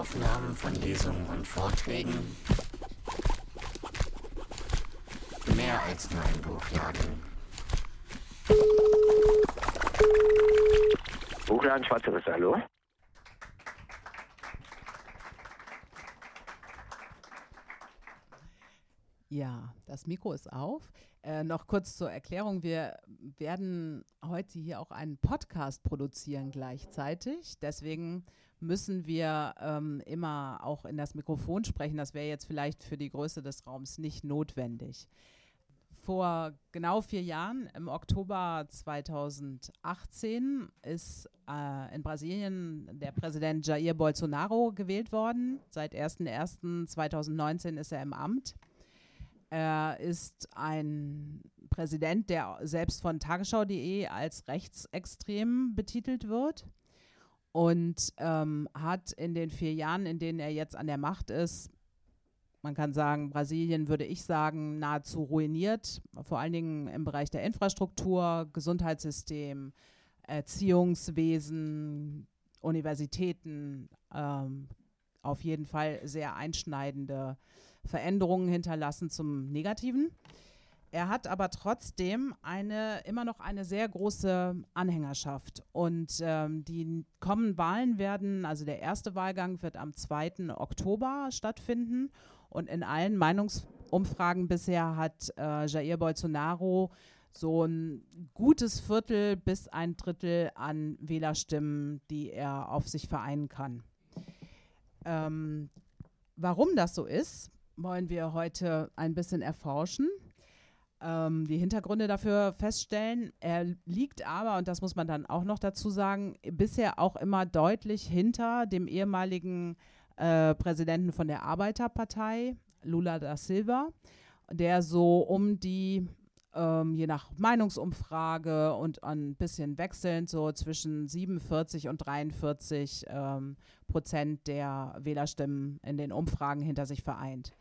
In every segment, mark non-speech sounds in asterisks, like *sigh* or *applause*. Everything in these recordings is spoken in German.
Audioaufnahmen von Lesungen und Vorträgen. Mehr als nur ein Buchladen. Buchladen Schwarze Risse, hallo? Ja, das Mikro ist auf. Äh, noch kurz zur Erklärung. Wir werden heute hier auch einen Podcast produzieren gleichzeitig. Deswegen müssen wir ähm, immer auch in das Mikrofon sprechen. Das wäre jetzt vielleicht für die Größe des Raums nicht notwendig. Vor genau vier Jahren, im Oktober 2018, ist äh, in Brasilien der Präsident Jair Bolsonaro gewählt worden. Seit 01.01.2019 ist er im Amt. Er ist ein Präsident, der selbst von tagesschau.de als rechtsextrem betitelt wird und ähm, hat in den vier Jahren, in denen er jetzt an der Macht ist, man kann sagen, Brasilien würde ich sagen, nahezu ruiniert, vor allen Dingen im Bereich der Infrastruktur, Gesundheitssystem, Erziehungswesen, Universitäten, ähm, auf jeden Fall sehr einschneidende Veränderungen hinterlassen zum Negativen. Er hat aber trotzdem eine, immer noch eine sehr große Anhängerschaft. Und ähm, die kommenden Wahlen werden, also der erste Wahlgang wird am 2. Oktober stattfinden. Und in allen Meinungsumfragen bisher hat äh, Jair Bolsonaro so ein gutes Viertel bis ein Drittel an Wählerstimmen, die er auf sich vereinen kann. Ähm, warum das so ist, wollen wir heute ein bisschen erforschen, ähm, die Hintergründe dafür feststellen. Er liegt aber, und das muss man dann auch noch dazu sagen, bisher auch immer deutlich hinter dem ehemaligen äh, Präsidenten von der Arbeiterpartei, Lula da Silva, der so um die ähm, je nach Meinungsumfrage und ein bisschen wechselnd so zwischen 47 und 43 ähm, Prozent der Wählerstimmen in den Umfragen hinter sich vereint.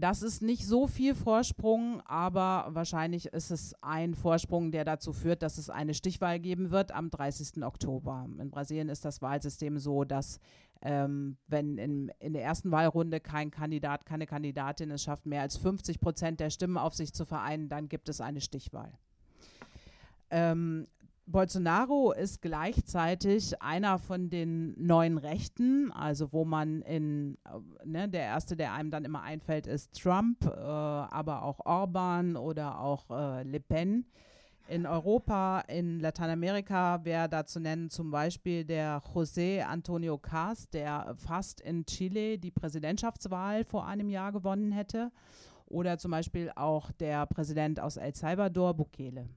Das ist nicht so viel Vorsprung, aber wahrscheinlich ist es ein Vorsprung, der dazu führt, dass es eine Stichwahl geben wird am 30. Oktober. In Brasilien ist das Wahlsystem so, dass ähm, wenn in, in der ersten Wahlrunde kein Kandidat, keine Kandidatin es schafft, mehr als 50 Prozent der Stimmen auf sich zu vereinen, dann gibt es eine Stichwahl. Ähm, Bolsonaro ist gleichzeitig einer von den neuen Rechten, also wo man in, äh, ne, der erste, der einem dann immer einfällt, ist Trump, äh, aber auch Orban oder auch äh, Le Pen. In Europa, in Lateinamerika wäre da zu nennen zum Beispiel der José Antonio Cas, der fast in Chile die Präsidentschaftswahl vor einem Jahr gewonnen hätte. Oder zum Beispiel auch der Präsident aus El Salvador, Bukele.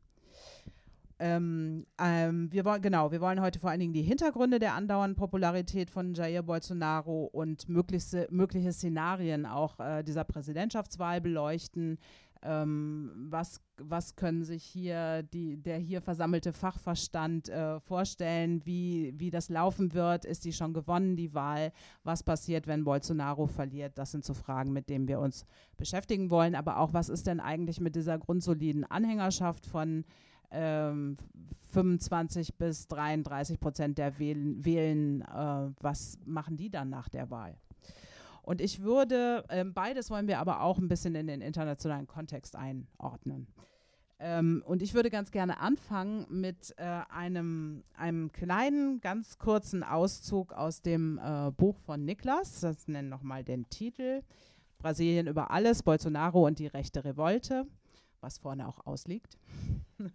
Ähm, ähm, wir wollen, genau, wir wollen heute vor allen Dingen die Hintergründe der andauernden Popularität von Jair Bolsonaro und mögliche, mögliche Szenarien auch äh, dieser Präsidentschaftswahl beleuchten. Ähm, was, was können sich hier die, der hier versammelte Fachverstand äh, vorstellen, wie, wie das laufen wird? Ist die schon gewonnen, die Wahl? Was passiert, wenn Bolsonaro verliert? Das sind so Fragen, mit denen wir uns beschäftigen wollen. Aber auch, was ist denn eigentlich mit dieser grundsoliden Anhängerschaft von ähm, 25 bis 33 Prozent der Wählen, wählen äh, was machen die dann nach der Wahl? Und ich würde, ähm, beides wollen wir aber auch ein bisschen in den internationalen Kontext einordnen. Ähm, und ich würde ganz gerne anfangen mit äh, einem, einem kleinen, ganz kurzen Auszug aus dem äh, Buch von Niklas. Das nennen nochmal den Titel. Brasilien über alles, Bolsonaro und die rechte Revolte, was vorne auch ausliegt. *laughs*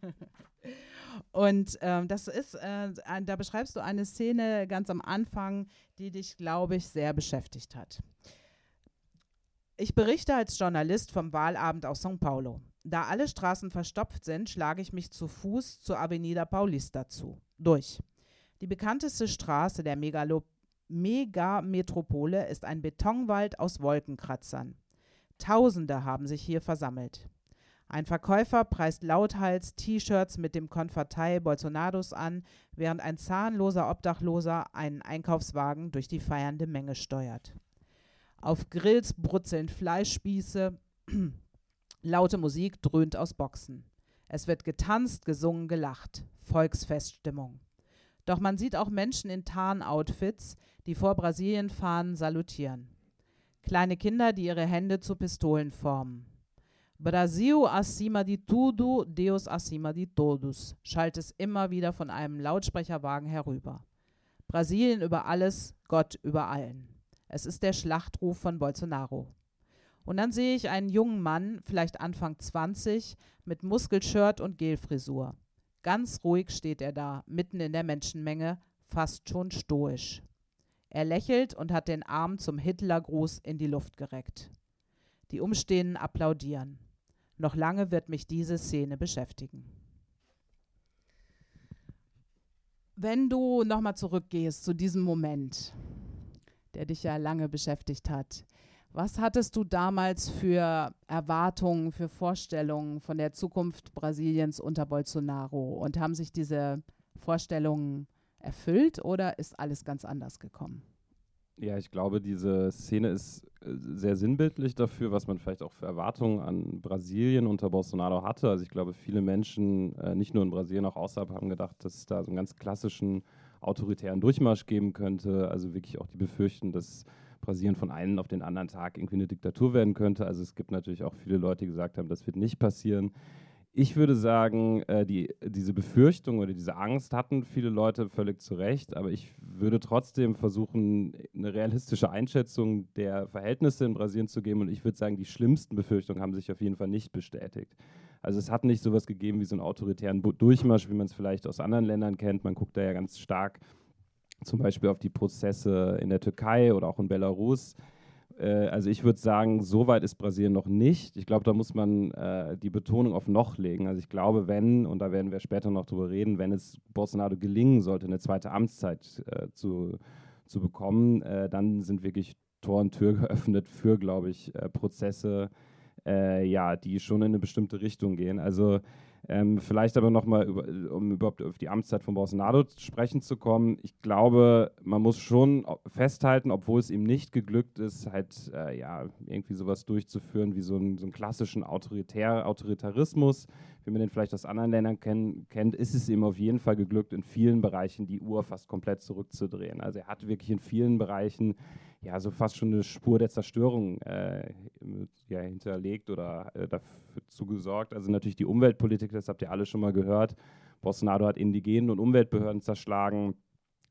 Und ähm, das ist, äh, da beschreibst du eine Szene ganz am Anfang, die dich, glaube ich, sehr beschäftigt hat. Ich berichte als Journalist vom Wahlabend aus São Paulo. Da alle Straßen verstopft sind, schlage ich mich zu Fuß zur Avenida Paulista zu. Durch. Die bekannteste Straße der Megalo Megametropole ist ein Betonwald aus Wolkenkratzern. Tausende haben sich hier versammelt. Ein Verkäufer preist lauthals T-Shirts mit dem Konvertei Bolsonaros an, während ein zahnloser Obdachloser einen Einkaufswagen durch die feiernde Menge steuert. Auf Grills brutzeln Fleischspieße, *clears throat* laute Musik dröhnt aus Boxen. Es wird getanzt, gesungen, gelacht. Volksfeststimmung. Doch man sieht auch Menschen in Tarnoutfits, die vor Brasilien-Fahnen salutieren. Kleine Kinder, die ihre Hände zu Pistolen formen. Brasil acima de tudo, Deus acima de todos, schallt es immer wieder von einem Lautsprecherwagen herüber. Brasilien über alles, Gott über allen. Es ist der Schlachtruf von Bolsonaro. Und dann sehe ich einen jungen Mann, vielleicht Anfang 20, mit Muskelshirt und Gelfrisur. Ganz ruhig steht er da, mitten in der Menschenmenge, fast schon stoisch. Er lächelt und hat den Arm zum Hitlergruß in die Luft gereckt. Die Umstehenden applaudieren. Noch lange wird mich diese Szene beschäftigen. Wenn du nochmal zurückgehst zu diesem Moment, der dich ja lange beschäftigt hat, was hattest du damals für Erwartungen, für Vorstellungen von der Zukunft Brasiliens unter Bolsonaro? Und haben sich diese Vorstellungen erfüllt oder ist alles ganz anders gekommen? Ja, ich glaube, diese Szene ist äh, sehr sinnbildlich dafür, was man vielleicht auch für Erwartungen an Brasilien unter Bolsonaro hatte. Also ich glaube, viele Menschen, äh, nicht nur in Brasilien, auch außerhalb, haben gedacht, dass es da so einen ganz klassischen autoritären Durchmarsch geben könnte. Also wirklich auch die befürchten, dass Brasilien von einem auf den anderen Tag irgendwie eine Diktatur werden könnte. Also es gibt natürlich auch viele Leute, die gesagt haben, das wird nicht passieren. Ich würde sagen, äh, die, diese Befürchtung oder diese Angst hatten viele Leute völlig zu Recht, aber ich würde trotzdem versuchen, eine realistische Einschätzung der Verhältnisse in Brasilien zu geben und ich würde sagen, die schlimmsten Befürchtungen haben sich auf jeden Fall nicht bestätigt. Also es hat nicht sowas gegeben wie so einen autoritären Durchmarsch, wie man es vielleicht aus anderen Ländern kennt. Man guckt da ja ganz stark zum Beispiel auf die Prozesse in der Türkei oder auch in Belarus äh, also ich würde sagen, so weit ist Brasilien noch nicht. Ich glaube, da muss man äh, die Betonung auf noch legen. Also ich glaube, wenn, und da werden wir später noch drüber reden, wenn es Bolsonaro gelingen sollte, eine zweite Amtszeit äh, zu, zu bekommen, äh, dann sind wirklich Tor und Tür *laughs* geöffnet für, glaube ich, äh, Prozesse, äh, ja, die schon in eine bestimmte Richtung gehen. Also ähm, vielleicht aber nochmal, über, um überhaupt auf die Amtszeit von Bolsonaro sprechen zu kommen. Ich glaube, man muss schon festhalten, obwohl es ihm nicht geglückt ist, halt äh, ja, irgendwie sowas durchzuführen wie so, ein, so einen klassischen Autoritär, Autoritarismus, wie man den vielleicht aus anderen Ländern kenn, kennt, ist es ihm auf jeden Fall geglückt, in vielen Bereichen die Uhr fast komplett zurückzudrehen. Also er hat wirklich in vielen Bereichen ja so fast schon eine Spur der Zerstörung äh, ja, hinterlegt oder äh, dazu gesorgt. Also natürlich die Umweltpolitik, das habt ihr alle schon mal gehört. Bolsonaro hat Indigenen und Umweltbehörden zerschlagen.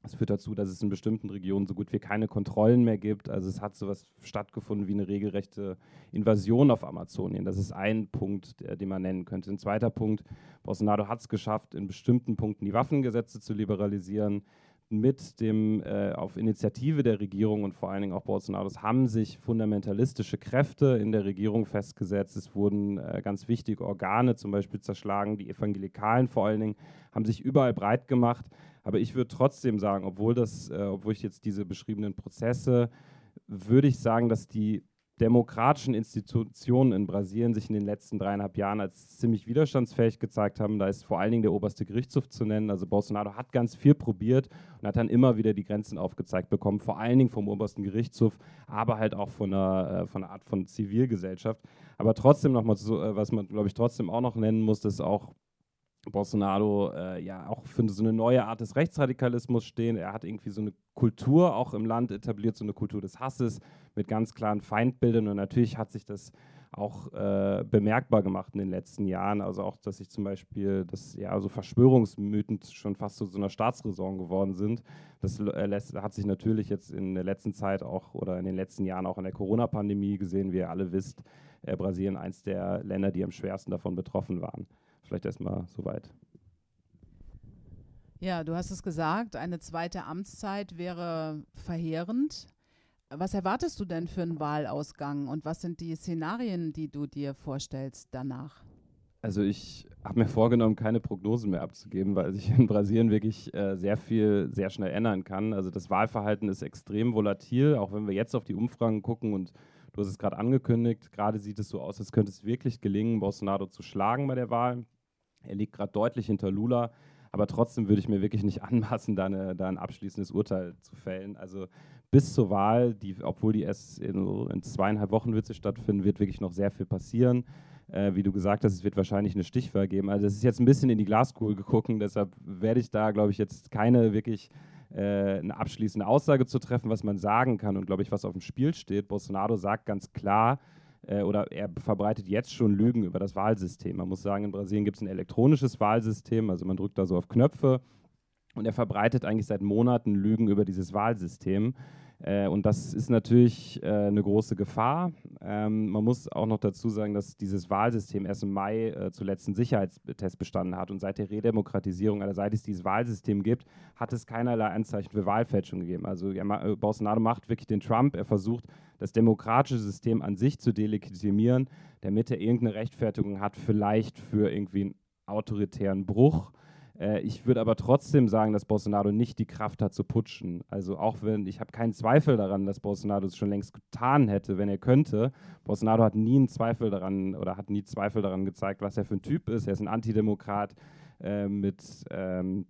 Das führt dazu, dass es in bestimmten Regionen so gut wie keine Kontrollen mehr gibt. Also es hat sowas stattgefunden wie eine regelrechte Invasion auf Amazonien. Das ist ein Punkt, der, den man nennen könnte. Ein zweiter Punkt, Bolsonaro hat es geschafft, in bestimmten Punkten die Waffengesetze zu liberalisieren mit dem äh, auf Initiative der Regierung und vor allen Dingen auch Bolsonaros haben sich fundamentalistische Kräfte in der Regierung festgesetzt. Es wurden äh, ganz wichtige Organe zum Beispiel zerschlagen. Die Evangelikalen vor allen Dingen haben sich überall breit gemacht. Aber ich würde trotzdem sagen, obwohl das, äh, obwohl ich jetzt diese beschriebenen Prozesse, würde ich sagen, dass die demokratischen Institutionen in Brasilien sich in den letzten dreieinhalb Jahren als ziemlich widerstandsfähig gezeigt haben. Da ist vor allen Dingen der oberste Gerichtshof zu nennen. Also Bolsonaro hat ganz viel probiert und hat dann immer wieder die Grenzen aufgezeigt bekommen, vor allen Dingen vom obersten Gerichtshof, aber halt auch von einer, äh, von einer Art von Zivilgesellschaft. Aber trotzdem nochmal, äh, was man, glaube ich, trotzdem auch noch nennen muss, ist auch Bolsonaro äh, ja auch für so eine neue Art des Rechtsradikalismus stehen. Er hat irgendwie so eine Kultur auch im Land etabliert, so eine Kultur des Hasses mit ganz klaren Feindbildern. Und natürlich hat sich das auch äh, bemerkbar gemacht in den letzten Jahren. Also auch, dass sich zum Beispiel, dass ja so Verschwörungsmythen schon fast zu so einer Staatsräson geworden sind. Das äh, hat sich natürlich jetzt in der letzten Zeit auch oder in den letzten Jahren auch in der Corona-Pandemie gesehen, wie ihr alle wisst. Äh, Brasilien eins der Länder, die am schwersten davon betroffen waren. Vielleicht erstmal soweit. Ja, du hast es gesagt, eine zweite Amtszeit wäre verheerend. Was erwartest du denn für einen Wahlausgang und was sind die Szenarien, die du dir vorstellst danach? Also ich habe mir vorgenommen, keine Prognosen mehr abzugeben, weil sich in Brasilien wirklich äh, sehr viel sehr schnell ändern kann. Also das Wahlverhalten ist extrem volatil, auch wenn wir jetzt auf die Umfragen gucken und du hast es gerade angekündigt, gerade sieht es so aus, als könnte es wirklich gelingen, Bolsonaro zu schlagen bei der Wahl. Er liegt gerade deutlich hinter Lula, aber trotzdem würde ich mir wirklich nicht *laughs* anmaßen, da, eine, da, ein abschließendes Urteil zu fällen. Also bis zur Wahl, die, obwohl die erst in, in zweieinhalb Wochen wird sie stattfinden, wird wirklich noch sehr viel passieren. Äh, wie du gesagt hast, es wird wahrscheinlich eine Stichwahl geben. Also es ist jetzt ein bisschen in die Glaskugel geguckt, deshalb werde ich da, glaube ich, jetzt keine wirklich äh, eine abschließende Aussage zu treffen, was man sagen kann und, glaube ich, was auf dem Spiel steht. Bolsonaro sagt ganz klar, äh, oder er verbreitet jetzt schon Lügen über das Wahlsystem. Man muss sagen, in Brasilien gibt es ein elektronisches Wahlsystem, also man drückt da so auf Knöpfe und er verbreitet eigentlich seit Monaten Lügen über dieses Wahlsystem. Äh, und das ist natürlich äh, eine große Gefahr. Ähm, man muss auch noch dazu sagen, dass dieses Wahlsystem erst im Mai äh, zuletzt einen Sicherheitstest bestanden hat. Und seit der Redemokratisierung, also seit es dieses Wahlsystem gibt, hat es keinerlei Anzeichen für Wahlfälschung gegeben. Also ja, äh, Bolsonaro macht wirklich den Trump. Er versucht, das demokratische System an sich zu delegitimieren, damit er irgendeine Rechtfertigung hat, vielleicht für irgendwie einen autoritären Bruch. Äh, ich würde aber trotzdem sagen, dass Bolsonaro nicht die Kraft hat zu putschen. Also auch wenn, ich habe keinen Zweifel daran, dass Bolsonaro es schon längst getan hätte, wenn er könnte. Bolsonaro hat nie einen Zweifel daran oder hat nie Zweifel daran gezeigt, was er für ein Typ ist. Er ist ein Antidemokrat äh, mit ähm,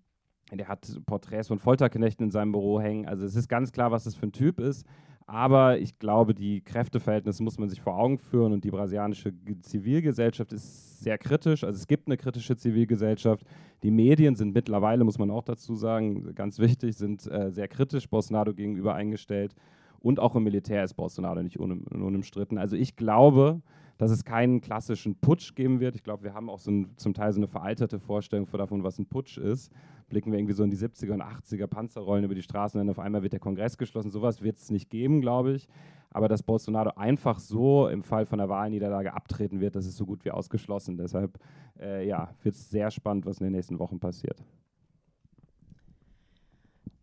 der hat Porträts von Folterknechten in seinem Büro hängen. Also es ist ganz klar, was das für ein Typ ist. Aber ich glaube, die Kräfteverhältnisse muss man sich vor Augen führen und die brasilianische Zivilgesellschaft ist sehr kritisch. Also es gibt eine kritische Zivilgesellschaft. Die Medien sind mittlerweile, muss man auch dazu sagen, ganz wichtig, sind äh, sehr kritisch Bolsonaro gegenüber eingestellt. Und auch im Militär ist Bolsonaro nicht unumstritten. Also ich glaube, dass es keinen klassischen Putsch geben wird. Ich glaube, wir haben auch so ein, zum Teil so eine veralterte Vorstellung davon, was ein Putsch ist blicken wir irgendwie so in die 70er und 80er Panzerrollen über die Straßen dann auf einmal wird der Kongress geschlossen. Sowas wird es nicht geben, glaube ich. Aber dass Bolsonaro einfach so im Fall von einer Wahlniederlage abtreten wird, das ist so gut wie ausgeschlossen. Deshalb äh, ja, wird es sehr spannend, was in den nächsten Wochen passiert.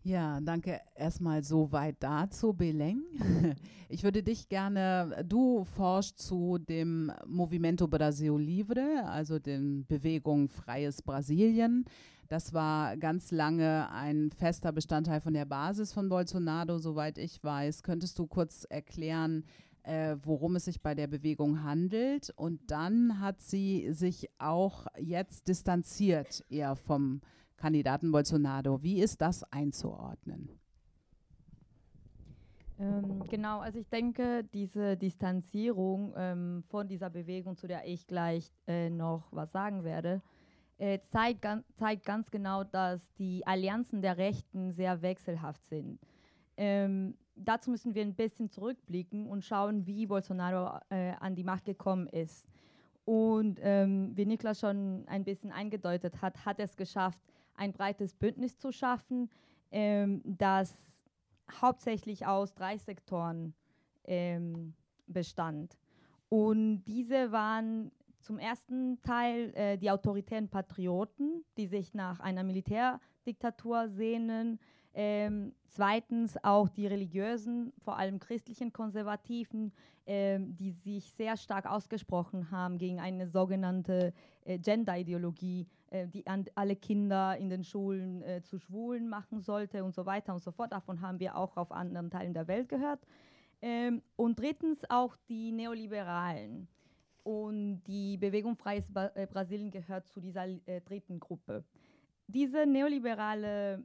Ja, danke erstmal so weit dazu, Beleng. *laughs* Ich würde dich gerne, du forschst zu dem Movimento Brasil Livre, also den Bewegung Freies Brasilien. Das war ganz lange ein fester Bestandteil von der Basis von Bolsonaro, soweit ich weiß. Könntest du kurz erklären, äh, worum es sich bei der Bewegung handelt? Und dann hat sie sich auch jetzt distanziert eher vom Kandidaten Bolsonaro. Wie ist das einzuordnen? Ähm, genau, also ich denke, diese Distanzierung ähm, von dieser Bewegung, zu der ich gleich äh, noch was sagen werde, äh, zeigt, gan zeigt ganz genau, dass die Allianzen der Rechten sehr wechselhaft sind. Ähm, dazu müssen wir ein bisschen zurückblicken und schauen, wie Bolsonaro äh, an die Macht gekommen ist. Und ähm, wie Niklas schon ein bisschen eingedeutet hat, hat es geschafft, ein breites Bündnis zu schaffen, ähm, das hauptsächlich aus drei Sektoren ähm, bestand. Und diese waren zum ersten Teil äh, die autoritären Patrioten, die sich nach einer Militärdiktatur sehnen. Ähm, zweitens auch die religiösen, vor allem christlichen Konservativen, ähm, die sich sehr stark ausgesprochen haben gegen eine sogenannte äh, Gender-Ideologie, äh, die alle Kinder in den Schulen äh, zu Schwulen machen sollte und so weiter und so fort. Davon haben wir auch auf anderen Teilen der Welt gehört. Ähm, und drittens auch die Neoliberalen und die Bewegung Freies ba äh, Brasilien gehört zu dieser äh, dritten Gruppe. Diese neoliberale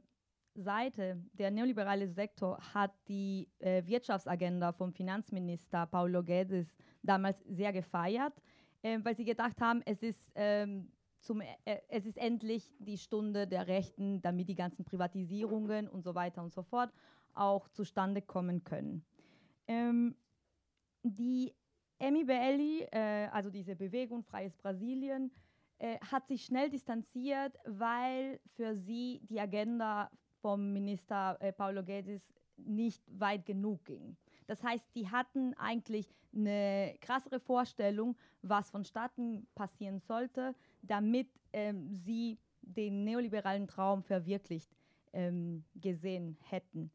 Seite, der neoliberale Sektor hat die äh, Wirtschaftsagenda vom Finanzminister Paulo Guedes damals sehr gefeiert, äh, weil sie gedacht haben, es ist, ähm, zum, äh, es ist endlich die Stunde der Rechten, damit die ganzen Privatisierungen und so weiter und so fort auch zustande kommen können. Ähm, die MIBL, äh, also diese Bewegung Freies Brasilien, äh, hat sich schnell distanziert, weil für sie die Agenda vom Minister äh, Paulo Guedes nicht weit genug ging. Das heißt, die hatten eigentlich eine krassere Vorstellung, was vonstatten passieren sollte, damit ähm, sie den neoliberalen Traum verwirklicht ähm, gesehen hätten.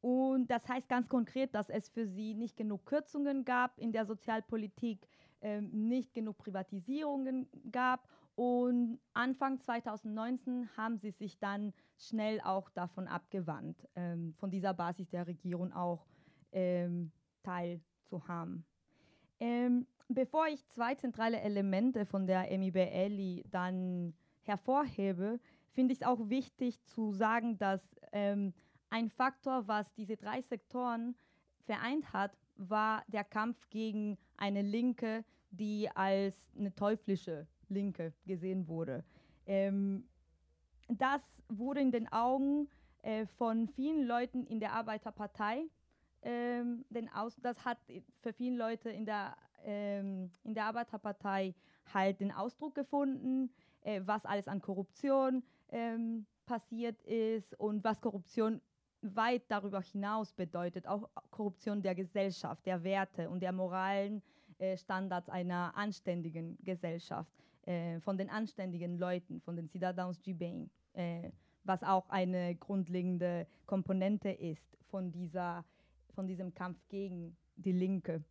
Und das heißt ganz konkret, dass es für sie nicht genug Kürzungen gab in der Sozialpolitik, ähm, nicht genug Privatisierungen gab. Und Anfang 2019 haben sie sich dann schnell auch davon abgewandt, ähm, von dieser Basis der Regierung auch ähm, teilzuhaben. Ähm, bevor ich zwei zentrale Elemente von der MIBL dann hervorhebe, finde ich es auch wichtig zu sagen, dass ähm, ein Faktor, was diese drei Sektoren vereint hat, war der Kampf gegen eine Linke, die als eine teuflische Linke gesehen wurde. Ähm, das wurde in den Augen äh, von vielen Leuten in der Arbeiterpartei, ähm, denn aus, das hat für viele Leute in der, ähm, in der Arbeiterpartei halt den Ausdruck gefunden, äh, was alles an Korruption ähm, passiert ist und was Korruption weit darüber hinaus bedeutet, auch Korruption der Gesellschaft, der Werte und der moralen äh, Standards einer anständigen Gesellschaft, äh, von den anständigen Leuten, von den de Bem, äh, was auch eine grundlegende Komponente ist von, dieser, von diesem Kampf gegen die Linke.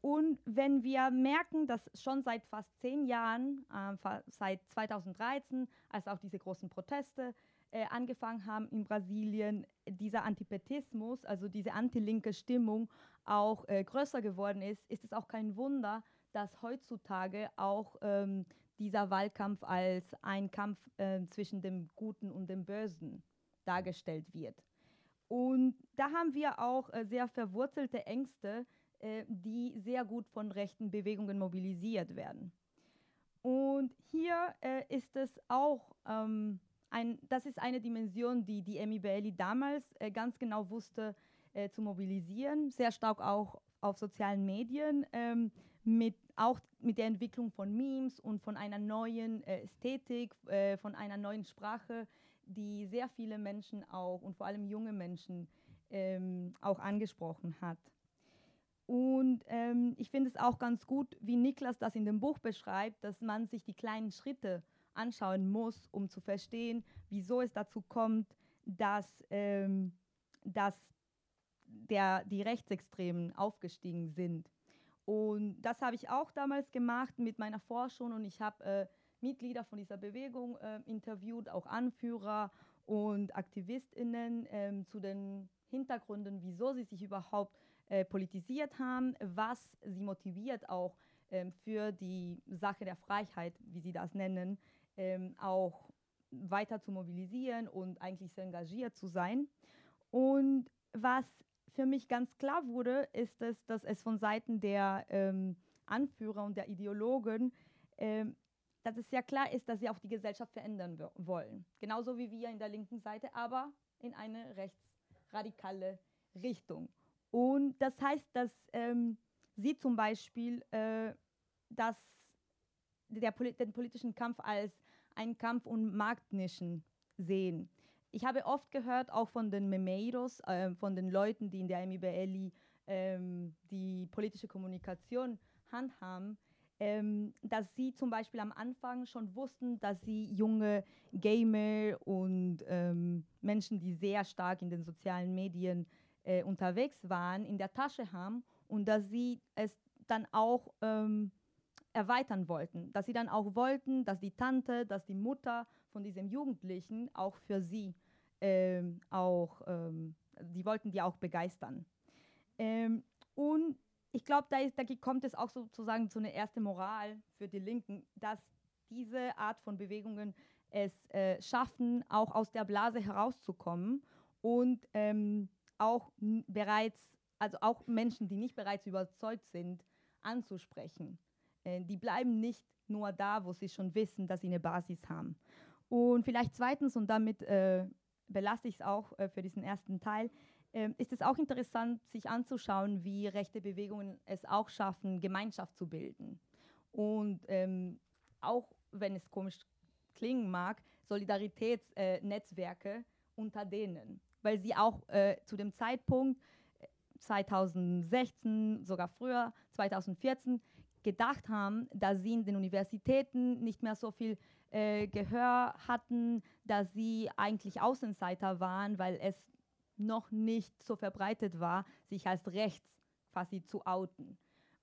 Und wenn wir merken, dass schon seit fast zehn Jahren, äh, seit 2013, als auch diese großen Proteste äh, angefangen haben in Brasilien, dieser Antipetismus, also diese antilinke Stimmung auch äh, größer geworden ist, ist es auch kein Wunder, dass heutzutage auch ähm, dieser Wahlkampf als ein Kampf äh, zwischen dem Guten und dem Bösen dargestellt wird. Und da haben wir auch äh, sehr verwurzelte Ängste, äh, die sehr gut von rechten Bewegungen mobilisiert werden. Und hier äh, ist es auch, ähm, ein, das ist eine Dimension, die die MIBLI damals äh, ganz genau wusste äh, zu mobilisieren, sehr stark auch auf sozialen Medien, ähm, mit, auch mit der Entwicklung von Memes und von einer neuen äh, Ästhetik, äh, von einer neuen Sprache, die sehr viele Menschen auch und vor allem junge Menschen ähm, auch angesprochen hat. Und ähm, ich finde es auch ganz gut, wie Niklas das in dem Buch beschreibt, dass man sich die kleinen Schritte anschauen muss, um zu verstehen, wieso es dazu kommt, dass, ähm, dass der, die Rechtsextremen aufgestiegen sind. Und das habe ich auch damals gemacht mit meiner Forschung und ich habe äh, Mitglieder von dieser Bewegung äh, interviewt, auch Anführer und AktivistInnen äh, zu den Hintergründen, wieso sie sich überhaupt äh, politisiert haben, was sie motiviert auch ähm, für die Sache der Freiheit, wie sie das nennen, ähm, auch weiter zu mobilisieren und eigentlich sehr engagiert zu sein. Und was für mich ganz klar wurde, ist es, dass es von Seiten der ähm, Anführer und der Ideologen, ähm, dass es sehr klar ist, dass sie auch die Gesellschaft verändern wollen. Genauso wie wir in der linken Seite, aber in eine rechtsradikale Richtung. Und das heißt, dass ähm, sie zum Beispiel äh, das, der, den politischen Kampf als einen Kampf um Marktnischen sehen. Ich habe oft gehört, auch von den Memeiros, äh, von den Leuten, die in der MIBLI ähm, die politische Kommunikation handhaben, ähm, dass sie zum Beispiel am Anfang schon wussten, dass sie junge Gamer und ähm, Menschen, die sehr stark in den sozialen Medien äh, unterwegs waren, in der Tasche haben und dass sie es dann auch ähm, erweitern wollten. Dass sie dann auch wollten, dass die Tante, dass die Mutter von diesem Jugendlichen auch für sie ähm, auch, ähm, die wollten die auch begeistern. Ähm, und ich glaube, da, da kommt es auch sozusagen zu einer ersten Moral für die Linken, dass diese Art von Bewegungen es äh, schaffen, auch aus der Blase herauszukommen und ähm, auch bereits, also auch Menschen, die nicht bereits überzeugt sind, anzusprechen. Äh, die bleiben nicht nur da, wo sie schon wissen, dass sie eine Basis haben. Und vielleicht zweitens, und damit äh, belasse ich es auch äh, für diesen ersten Teil, äh, ist es auch interessant, sich anzuschauen, wie rechte Bewegungen es auch schaffen, Gemeinschaft zu bilden. Und ähm, auch wenn es komisch klingen mag, Solidaritätsnetzwerke äh, unter denen weil sie auch äh, zu dem Zeitpunkt 2016, äh, sogar früher, 2014, gedacht haben, dass sie in den Universitäten nicht mehr so viel äh, Gehör hatten, dass sie eigentlich Außenseiter waren, weil es noch nicht so verbreitet war, sich als rechts quasi zu outen.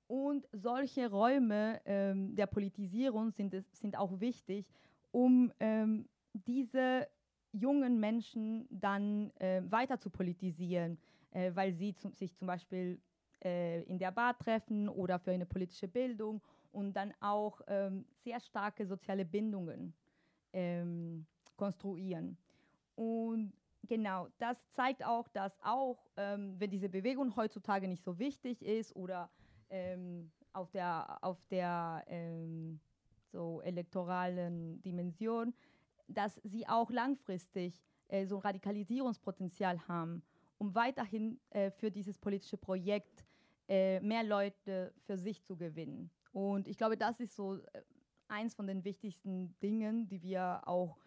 Und solche Räume ähm, der Politisierung sind, sind auch wichtig, um ähm, diese jungen Menschen dann äh, weiter zu politisieren, äh, weil sie zu, sich zum Beispiel äh, in der Bar treffen oder für eine politische Bildung und dann auch ähm, sehr starke soziale Bindungen ähm, konstruieren. Und genau, das zeigt auch, dass auch, ähm, wenn diese Bewegung heutzutage nicht so wichtig ist oder ähm, auf der, auf der ähm, so elektoralen Dimension, dass sie auch langfristig äh, so ein Radikalisierungspotenzial haben, um weiterhin äh, für dieses politische Projekt äh, mehr Leute für sich zu gewinnen. Und ich glaube, das ist so äh, eins von den wichtigsten Dingen, die wir auch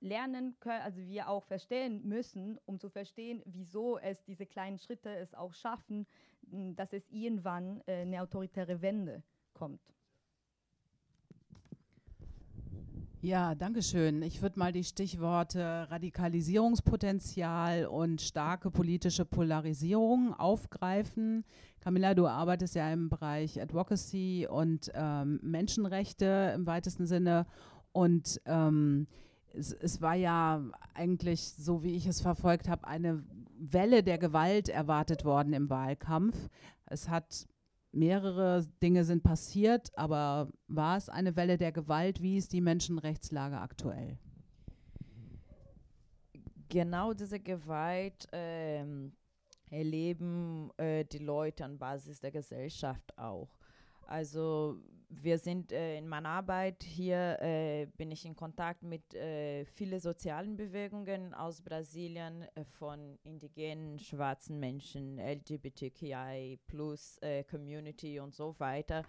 lernen können, also wir auch verstehen müssen, um zu verstehen, wieso es diese kleinen Schritte es auch schaffen, dass es irgendwann äh, eine autoritäre Wende kommt. Ja, danke schön. Ich würde mal die Stichworte Radikalisierungspotenzial und starke politische Polarisierung aufgreifen. Camilla, du arbeitest ja im Bereich Advocacy und ähm, Menschenrechte im weitesten Sinne. Und ähm, es, es, war ja eigentlich, so wie ich es verfolgt habe, eine Welle der Gewalt erwartet worden im Wahlkampf. Es hat mehrere Dinge sind passiert, aber war es eine Welle der Gewalt? Wie ist die Menschenrechtslage aktuell? Genau diese Gewalt ähm, erleben äh, die Leute an Basis der Gesellschaft auch. Also wir sind äh, in meiner Arbeit hier, äh, bin ich in Kontakt mit äh, vielen sozialen Bewegungen aus Brasilien, äh, von indigenen, schwarzen Menschen, LGBTQI, plus äh, Community und so weiter.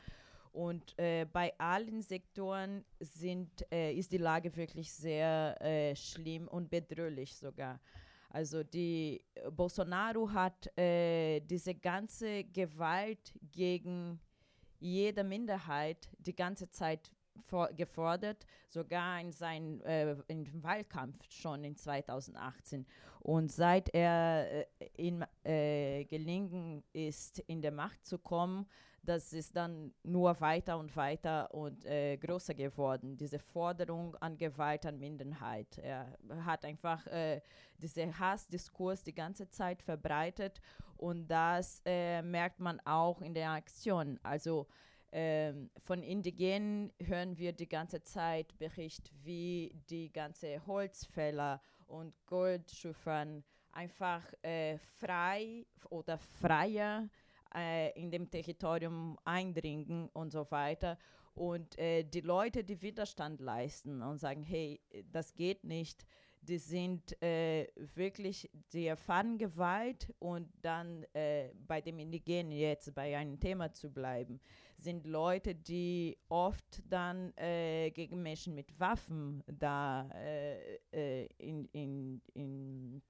Und äh, bei allen Sektoren sind, ist die Lage wirklich sehr schlimm und bedrohlich sogar. Also die Bolsonaro hat diese ganze Gewalt gegen jede Minderheit die ganze Zeit gefordert, sogar in seinem äh, Wahlkampf schon in 2018. Und seit er äh, ihm äh, gelingen ist, in der Macht zu kommen, das ist dann nur weiter und weiter und äh, größer geworden, diese Forderung an Gewalt an Minderheit. Er hat einfach äh, diesen Hassdiskurs die ganze Zeit verbreitet und das äh, merkt man auch in der Aktion. Also ähm, von Indigenen hören wir die ganze Zeit Bericht, wie die ganze Holzfäller und Goldschüffern einfach äh, frei oder freier äh, in dem Territorium eindringen und so weiter. Und äh, die Leute, die Widerstand leisten und sagen, hey, das geht nicht, die sind äh, wirklich, die erfahren Gewalt und dann äh, bei dem Indigenen jetzt bei einem Thema zu bleiben, sind Leute, die oft dann äh, gegen Menschen mit Waffen da äh, äh, in, in, in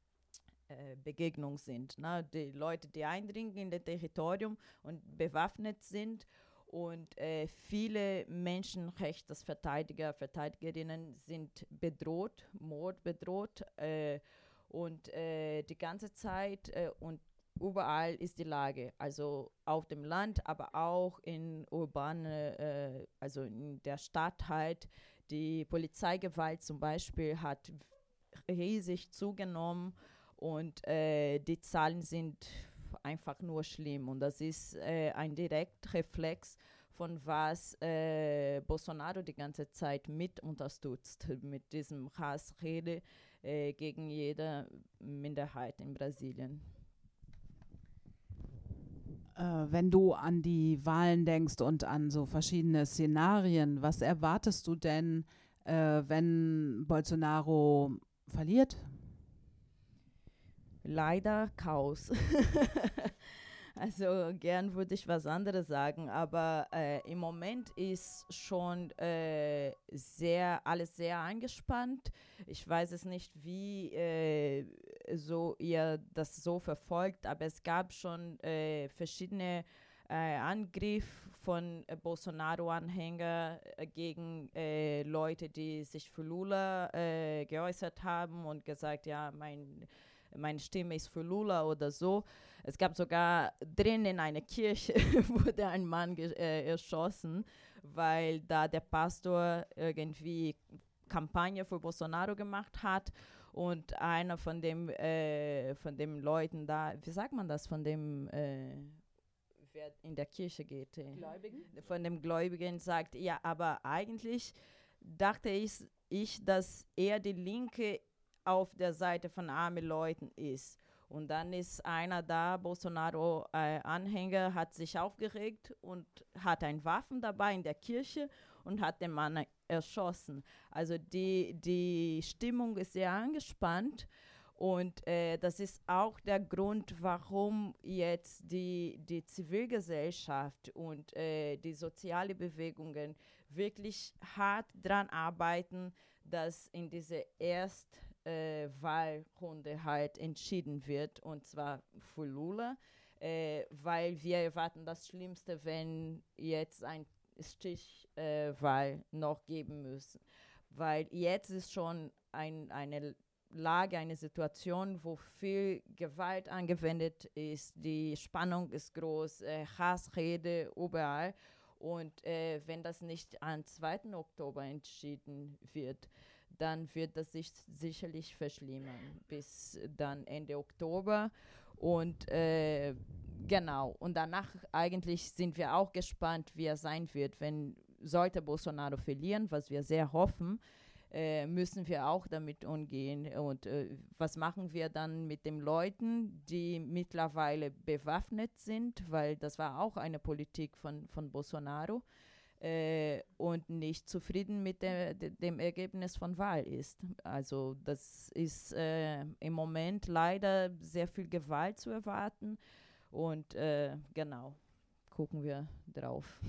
äh, Begegnung sind. Ne? Die Leute, die eindringen in das Territorium und bewaffnet sind und äh, viele Menschenrechtsverteidiger, Verteidigerinnen sind bedroht, Mord bedroht. Äh, und äh, die ganze Zeit äh, und überall ist die Lage. Also auf dem Land, aber auch in urbane, äh, also in der Stadt halt. Die Polizeigewalt zum Beispiel hat riesig zugenommen und äh, die Zahlen sind einfach nur schlimm. Und das ist äh, ein Direktreflex von was äh, Bolsonaro die ganze Zeit mit unterstützt, mit diesem Hassrede äh, gegen jede Minderheit in Brasilien. Äh, wenn du an die Wahlen denkst und an so verschiedene Szenarien, was erwartest du denn, äh, wenn Bolsonaro verliert? Leider Chaos. *laughs* also gern würde ich was anderes sagen, aber äh, im Moment ist schon äh, sehr alles sehr angespannt. Ich weiß es nicht, wie äh, so ihr das so verfolgt, aber es gab schon äh, verschiedene äh, Angriff von Bolsonaro-Anhänger äh, gegen Leute, die sich für Lula geäußert haben und gesagt, ja, mein meine Stimme ist für Lula oder so. Es gab sogar drin in einer Kirche *laughs* wurde ein Mann äh, erschossen, weil da der Pastor irgendwie Kampagne für Bolsonaro gemacht hat und einer von dem äh, von dem Leuten da, wie sagt man das, von dem äh, wer in der Kirche geht, äh, Gläubigen? von dem Gläubigen sagt, ja, aber eigentlich dachte ich, ich, dass er die Linke auf der Seite von armen Leuten ist. Und dann ist einer da, Bolsonaro-Anhänger, äh, hat sich aufgeregt und hat ein Waffen dabei in der Kirche und hat den Mann erschossen. Also die, die Stimmung ist sehr angespannt. Und äh, das ist auch der Grund, warum jetzt die, die Zivilgesellschaft und äh, die sozialen Bewegungen wirklich hart daran arbeiten, dass in diese Erstwahlrunde äh, halt entschieden wird, und zwar für Lula, äh, weil wir erwarten das Schlimmste, wenn jetzt ein Stichwahl äh, noch geben müssen. Weil jetzt ist schon ein, eine Lage, eine Situation, wo viel Gewalt angewendet ist, die Spannung ist groß, äh, Hassrede überall. Und äh, wenn das nicht am 2. Oktober entschieden wird, dann wird das sich sicherlich verschlimmern bis dann Ende Oktober. Und äh, genau, und danach eigentlich sind wir auch gespannt, wie er sein wird, wenn sollte Bolsonaro verlieren, was wir sehr hoffen äh, müssen wir auch damit umgehen. Und äh, was machen wir dann mit den Leuten, die mittlerweile bewaffnet sind, weil das war auch eine Politik von, von Bolsonaro äh, und nicht zufrieden mit de, de, dem Ergebnis von Wahl ist. Also das ist äh, im Moment leider sehr viel Gewalt zu erwarten und äh, genau, gucken wir drauf.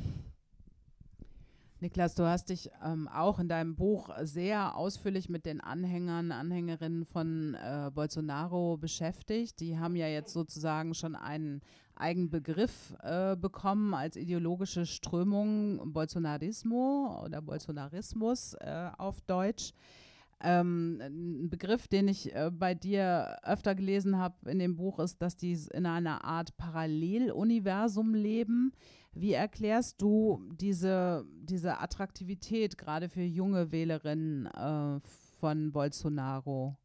Niklas, du hast dich ähm, auch in deinem Buch sehr ausführlich mit den Anhängern, Anhängerinnen von äh, Bolsonaro beschäftigt. Die haben ja jetzt sozusagen schon einen eigenen Begriff äh, bekommen als ideologische Strömung, Bolsonarismo oder Bolsonarismus äh, auf Deutsch. Ähm, ein Begriff, den ich äh, bei dir öfter gelesen habe in dem Buch, ist, dass die in einer Art Paralleluniversum leben. Wie erklärst du diese, diese Attraktivität gerade für junge Wählerinnen äh, von Bolsonaro?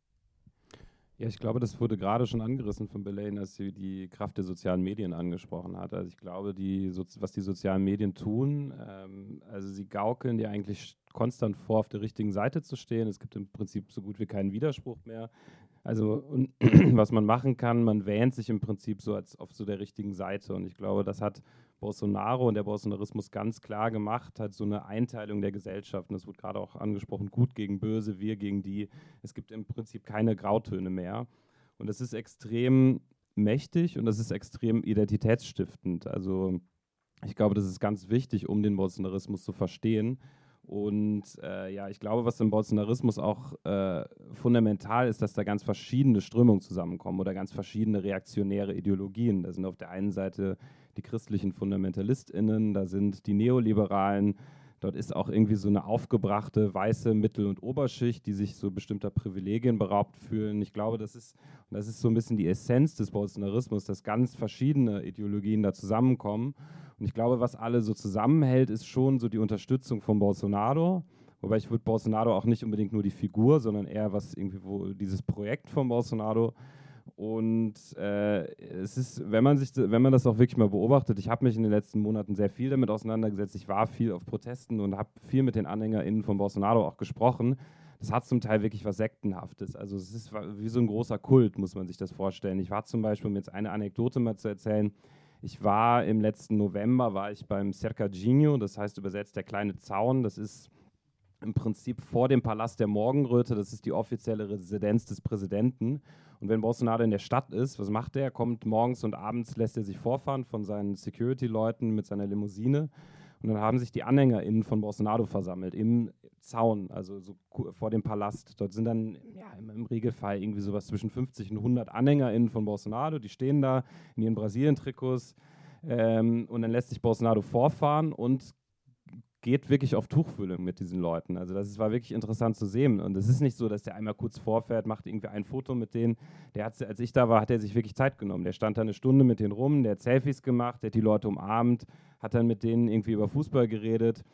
Ja, ich glaube, das wurde gerade schon angerissen von Belaine, als sie die Kraft der sozialen Medien angesprochen hat. Also ich glaube, die, was die sozialen Medien tun, ähm, also sie gaukeln dir eigentlich konstant vor, auf der richtigen Seite zu stehen. Es gibt im Prinzip so gut wie keinen Widerspruch mehr. Also *clears throat* was man machen kann, man wähnt sich im Prinzip so als auf so der richtigen Seite. Und ich glaube, das hat Bolsonaro und der Bolsonarismus ganz klar gemacht, hat so eine Einteilung der Gesellschaft. Das wurde gerade auch angesprochen, gut gegen böse, wir gegen die. Es gibt im Prinzip keine Grautöne mehr. Und das ist extrem mächtig und das ist extrem identitätsstiftend. Also ich glaube, das ist ganz wichtig, um den Bolsonarismus zu verstehen und äh, ja, ich glaube, was im Bolsonarismus auch äh, fundamental ist, dass da ganz verschiedene Strömungen zusammenkommen oder ganz verschiedene reaktionäre Ideologien. Da sind auf der einen Seite die christlichen FundamentalistInnen, da sind die Neoliberalen, dort ist auch irgendwie so eine aufgebrachte weiße Mittel- und Oberschicht, die sich so bestimmter Privilegien beraubt fühlen. Ich glaube, das ist, das ist so ein bisschen die Essenz des Bolsonarismus, dass ganz verschiedene Ideologien da zusammenkommen und ich glaube, was alle so zusammenhält, ist schon so die Unterstützung von Bolsonaro. Wobei ich würde Bolsonaro auch nicht unbedingt nur die Figur, sondern eher was irgendwie, wo dieses Projekt von Bolsonaro. Und äh, es ist, wenn man sich, wenn man das auch wirklich mal beobachtet, ich habe mich in den letzten Monaten sehr viel damit auseinandergesetzt. Ich war viel auf Protesten und habe viel mit den AnhängerInnen von Bolsonaro auch gesprochen. Das hat zum Teil wirklich was Sektenhaftes. Also es ist wie so ein großer Kult, muss man sich das vorstellen. Ich war zum Beispiel, um jetzt eine Anekdote mal zu erzählen, ich war im letzten November, war ich beim Cercadinho, das heißt übersetzt der kleine Zaun. Das ist im Prinzip vor dem Palast der Morgenröte. Das ist die offizielle Residenz des Präsidenten. Und wenn Bolsonaro in der Stadt ist, was macht er? Er kommt morgens und abends, lässt er sich vorfahren von seinen Security-Leuten mit seiner Limousine. Und dann haben sich die AnhängerInnen von Bolsonaro versammelt im Zaun, also so vor dem Palast. Dort sind dann ja, im, Regelfall irgendwie sowas zwischen 50 und 100 AnhängerInnen von Bolsonaro, die stehen da in ihren Brasilien-Trikots. Ähm, und dann lässt sich Bolsonaro vorfahren und geht wirklich auf Tuchfühlung mit diesen Leuten. Also das war wirklich interessant zu sehen. Und es ist nicht so, dass der einmal kurz vorfährt, macht irgendwie ein Foto mit denen. Der hat, als ich da war, hat er sich wirklich Zeit genommen. Der stand da eine Stunde mit denen rum, der hat Selfies gemacht, der hat die Leute umarmt, hat dann mit denen irgendwie über Fußball geredet.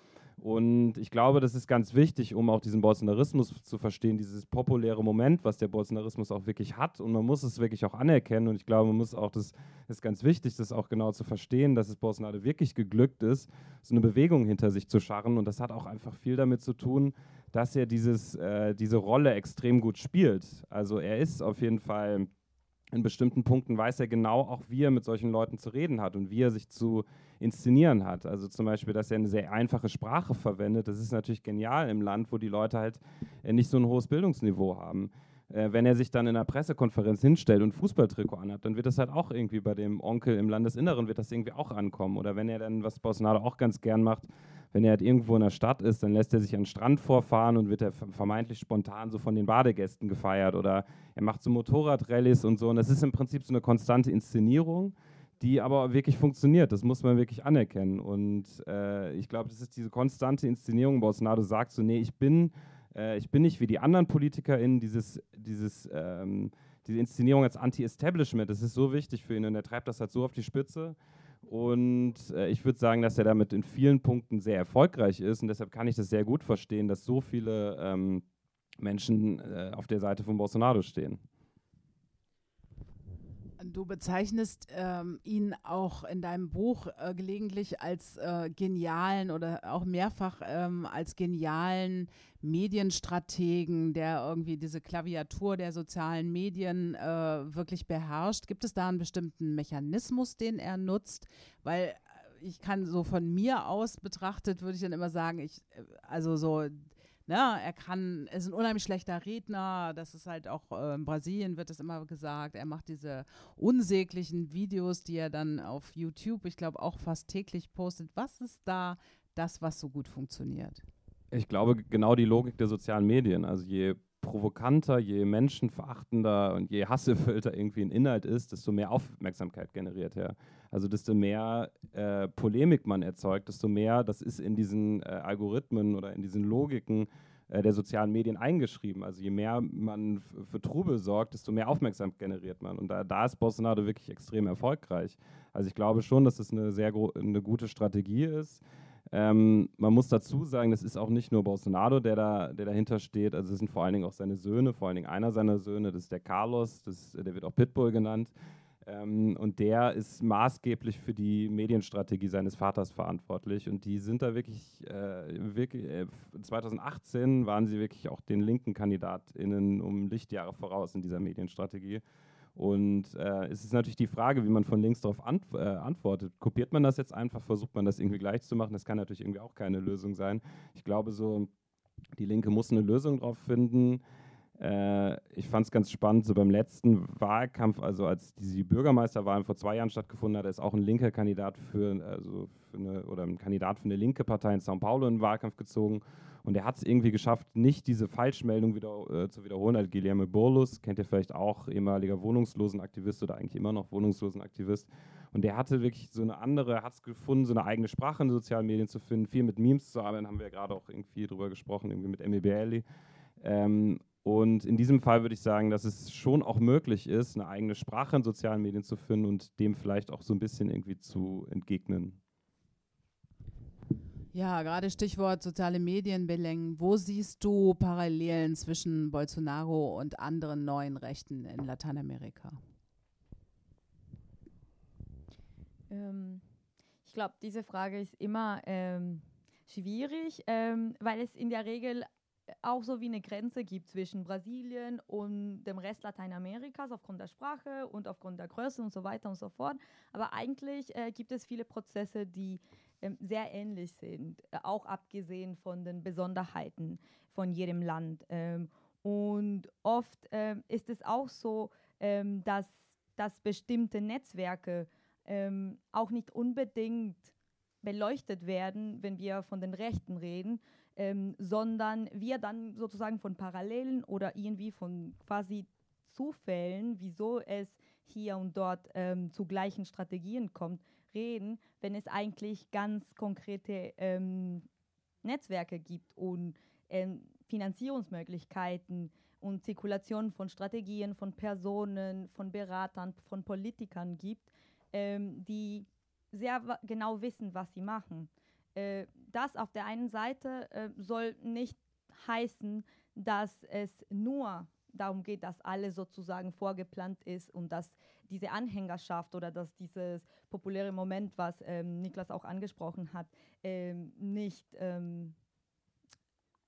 Und ich glaube, das ist ganz wichtig, um auch diesen Bolsonarismus zu verstehen, dieses populäre Moment, was der Bolsonarismus auch wirklich hat. Und man muss es wirklich auch anerkennen. Und ich glaube, man muss auch, das ist ganz wichtig, das auch genau zu verstehen, dass es Bolsonaro wirklich geglückt ist, so eine Bewegung hinter sich zu scharren. Und das hat auch einfach viel damit zu tun, dass er dieses, äh, diese Rolle extrem gut spielt. Also er ist auf jeden Fall in bestimmten Punkten weiß er genau auch, wie er mit solchen Leuten zu reden hat und wie er sich zu inszenieren hat. Also zum Beispiel, dass er eine sehr einfache Sprache verwendet. Das ist natürlich genial im Land, wo die Leute halt äh, nicht so ein hohes Bildungsniveau haben. Äh, wenn er sich dann in einer Pressekonferenz hinstellt und Fußballtrikot anhat, dann wird das halt auch irgendwie bei dem Onkel im Landesinneren wird das irgendwie auch ankommen. Oder wenn er dann, was Bolsonaro auch ganz gern macht, wenn er halt irgendwo in der Stadt ist, dann lässt er sich an den Strand vorfahren und wird er vermeintlich spontan so von den Badegästen gefeiert. Oder er macht so Motorradrallyes und so. Und das ist im Prinzip so eine konstante Inszenierung, die aber wirklich funktioniert. Das muss man wirklich anerkennen. Und äh, ich glaube, das ist diese konstante Inszenierung. Bolsonaro sagt so, nee, ich bin, äh, ich bin nicht wie die anderen PolitikerInnen, dieses, dieses, ähm, diese Inszenierung als Anti-Establishment, das ist so wichtig für ihn und er treibt das halt so auf die Spitze. Und äh, ich würde sagen, dass er damit in vielen Punkten sehr erfolgreich ist. Und deshalb kann ich das sehr gut verstehen, dass so viele ähm, Menschen äh, auf der Seite von Bolsonaro stehen. Du bezeichnest ähm, ihn auch in deinem Buch äh, gelegentlich als äh, genialen oder auch mehrfach ähm, als genialen Medienstrategen, der irgendwie diese Klaviatur der sozialen Medien äh, wirklich beherrscht. Gibt es da einen bestimmten Mechanismus, den er nutzt? Weil äh, ich kann so von mir aus betrachtet, würde ich dann immer sagen, ich, äh, also so Ne, er kann, ist ein unheimlich schlechter Redner, das ist halt auch äh, in Brasilien wird das immer gesagt. Er macht diese unsäglichen Videos, die er dann auf YouTube, ich glaube, auch fast täglich postet. Was ist da das, was so gut funktioniert? Ich glaube, genau die Logik der sozialen Medien. Also je provokanter, je menschenverachtender und je hasserfüllter irgendwie ein Inhalt ist, desto mehr Aufmerksamkeit generiert er. Also desto mehr äh, Polemik man erzeugt, desto mehr, das ist in diesen äh, Algorithmen oder in diesen Logiken äh, der sozialen Medien eingeschrieben. Also je mehr man für Trubel sorgt, desto mehr Aufmerksamkeit generiert man. Und da, da ist Bolsonaro wirklich extrem erfolgreich. Also ich glaube schon, dass es das eine sehr eine gute Strategie ist. Ähm, man muss dazu sagen, das ist auch nicht nur Bolsonaro, der, da, der dahinter steht. Also es sind vor allen Dingen auch seine Söhne, vor allen Dingen einer seiner Söhne, das ist der Carlos, das, der wird auch Pitbull genannt. Ähm, und der ist maßgeblich für die Medienstrategie seines Vaters verantwortlich. Und die sind da wirklich, äh, wirklich äh, 2018 waren sie wirklich auch den linken KandidatInnen um Lichtjahre voraus in dieser Medienstrategie. Und äh, es ist natürlich die Frage, wie man von links darauf ant äh, antwortet. Kopiert man das jetzt einfach, versucht man das irgendwie gleich zu machen? Das kann natürlich irgendwie auch keine Lösung sein. Ich glaube, so die Linke muss eine Lösung drauf finden. Äh, ich fand es ganz spannend, so beim letzten Wahlkampf, also als die Bürgermeisterwahlen vor zwei Jahren stattgefunden hat, ist auch ein linker Kandidat für, also für eine, oder ein Kandidat für eine linke Partei in São Paulo in den Wahlkampf gezogen. Und er hat es irgendwie geschafft, nicht diese Falschmeldung wieder äh, zu wiederholen. Also Guilherme Borlus, kennt ihr vielleicht auch, ehemaliger Wohnungslosenaktivist oder eigentlich immer noch Wohnungslosenaktivist. Und der hatte wirklich so eine andere, hat es gefunden, so eine eigene Sprache in den sozialen Medien zu finden, viel mit Memes zu arbeiten, haben wir ja gerade auch irgendwie drüber gesprochen, irgendwie mit MBL. Ähm, und in diesem Fall würde ich sagen, dass es schon auch möglich ist, eine eigene Sprache in sozialen Medien zu finden und dem vielleicht auch so ein bisschen irgendwie zu entgegnen. Ja, gerade Stichwort soziale Medien, Beleng. Wo siehst du Parallelen zwischen Bolsonaro und anderen neuen Rechten in Lateinamerika? Ähm, ich glaube, diese Frage ist immer ähm, schwierig, ähm, weil es in der Regel auch so wie eine Grenze gibt zwischen Brasilien und dem Rest Lateinamerikas aufgrund der Sprache und aufgrund der Größe und so weiter und so fort. Aber eigentlich äh, gibt es viele Prozesse, die ähm, sehr ähnlich sind, äh, auch abgesehen von den Besonderheiten von jedem Land. Ähm, und oft ähm, ist es auch so, ähm, dass, dass bestimmte Netzwerke ähm, auch nicht unbedingt beleuchtet werden, wenn wir von den Rechten reden, ähm, sondern wir dann sozusagen von Parallelen oder irgendwie von quasi Zufällen, wieso es hier und dort ähm, zu gleichen Strategien kommt, reden, wenn es eigentlich ganz konkrete ähm, Netzwerke gibt und ähm, Finanzierungsmöglichkeiten und Zirkulation von Strategien, von Personen, von Beratern, von Politikern gibt, ähm, die sehr genau wissen, was sie machen. Äh, das auf der einen Seite äh, soll nicht heißen, dass es nur darum geht, dass alles sozusagen vorgeplant ist und dass diese Anhängerschaft oder dass dieses populäre Moment, was ähm, Niklas auch angesprochen hat, ähm, nicht ähm,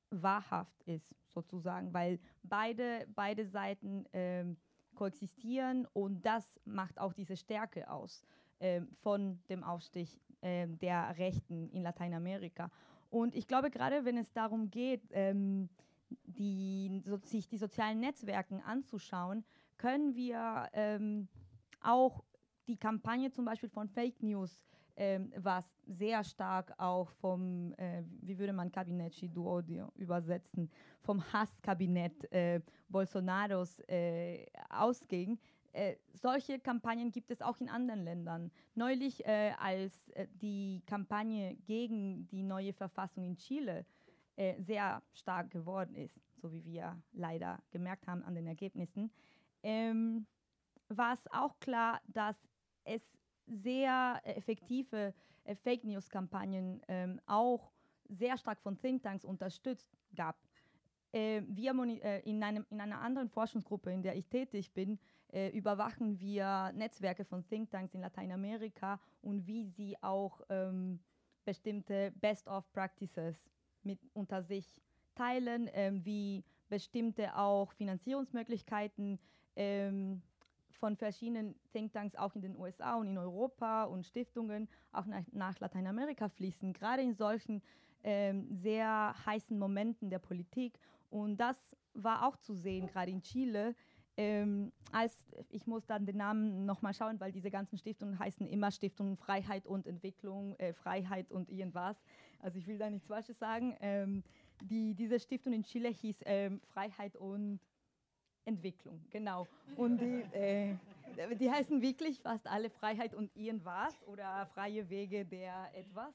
wahrhaft ist, sozusagen, weil beide, beide Seiten ähm, koexistieren und das macht auch diese Stärke aus ähm, von dem Aufstich ähm, der Rechten in Lateinamerika. Und ich glaube, gerade wenn es darum geht, ähm, die, so, sich die sozialen Netzwerke anzuschauen, können wir ähm, auch die Kampagne zum Beispiel von Fake News, ähm, was sehr stark auch vom, äh, wie würde man Kabinett Chiduodio übersetzen, vom Hasskabinett äh, Bolsonaros äh, ausging. Äh, solche Kampagnen gibt es auch in anderen Ländern. Neulich, äh, als äh, die Kampagne gegen die neue Verfassung in Chile sehr stark geworden ist, so wie wir leider gemerkt haben an den Ergebnissen, ähm, war es auch klar, dass es sehr effektive äh, Fake News-Kampagnen ähm, auch sehr stark von Thinktanks unterstützt gab. Äh, wir äh, in, einem, in einer anderen Forschungsgruppe, in der ich tätig bin, äh, überwachen wir Netzwerke von Thinktanks in Lateinamerika und wie sie auch ähm, bestimmte Best-of-Practices mit unter sich teilen, ähm, wie bestimmte auch Finanzierungsmöglichkeiten ähm, von verschiedenen Thinktanks auch in den USA und in Europa und Stiftungen auch nach, nach Lateinamerika fließen, gerade in solchen ähm, sehr heißen Momenten der Politik. Und das war auch zu sehen, gerade in Chile. Ähm, als ich muss dann den Namen nochmal schauen, weil diese ganzen Stiftungen heißen immer Stiftungen Freiheit und Entwicklung, äh, Freiheit und irgendwas. Also ich will da nichts Falsches sagen. Ähm, die, diese Stiftung in Chile hieß ähm, Freiheit und Entwicklung, genau. Und die, äh, die heißen wirklich fast alle Freiheit und irgendwas oder freie Wege der etwas.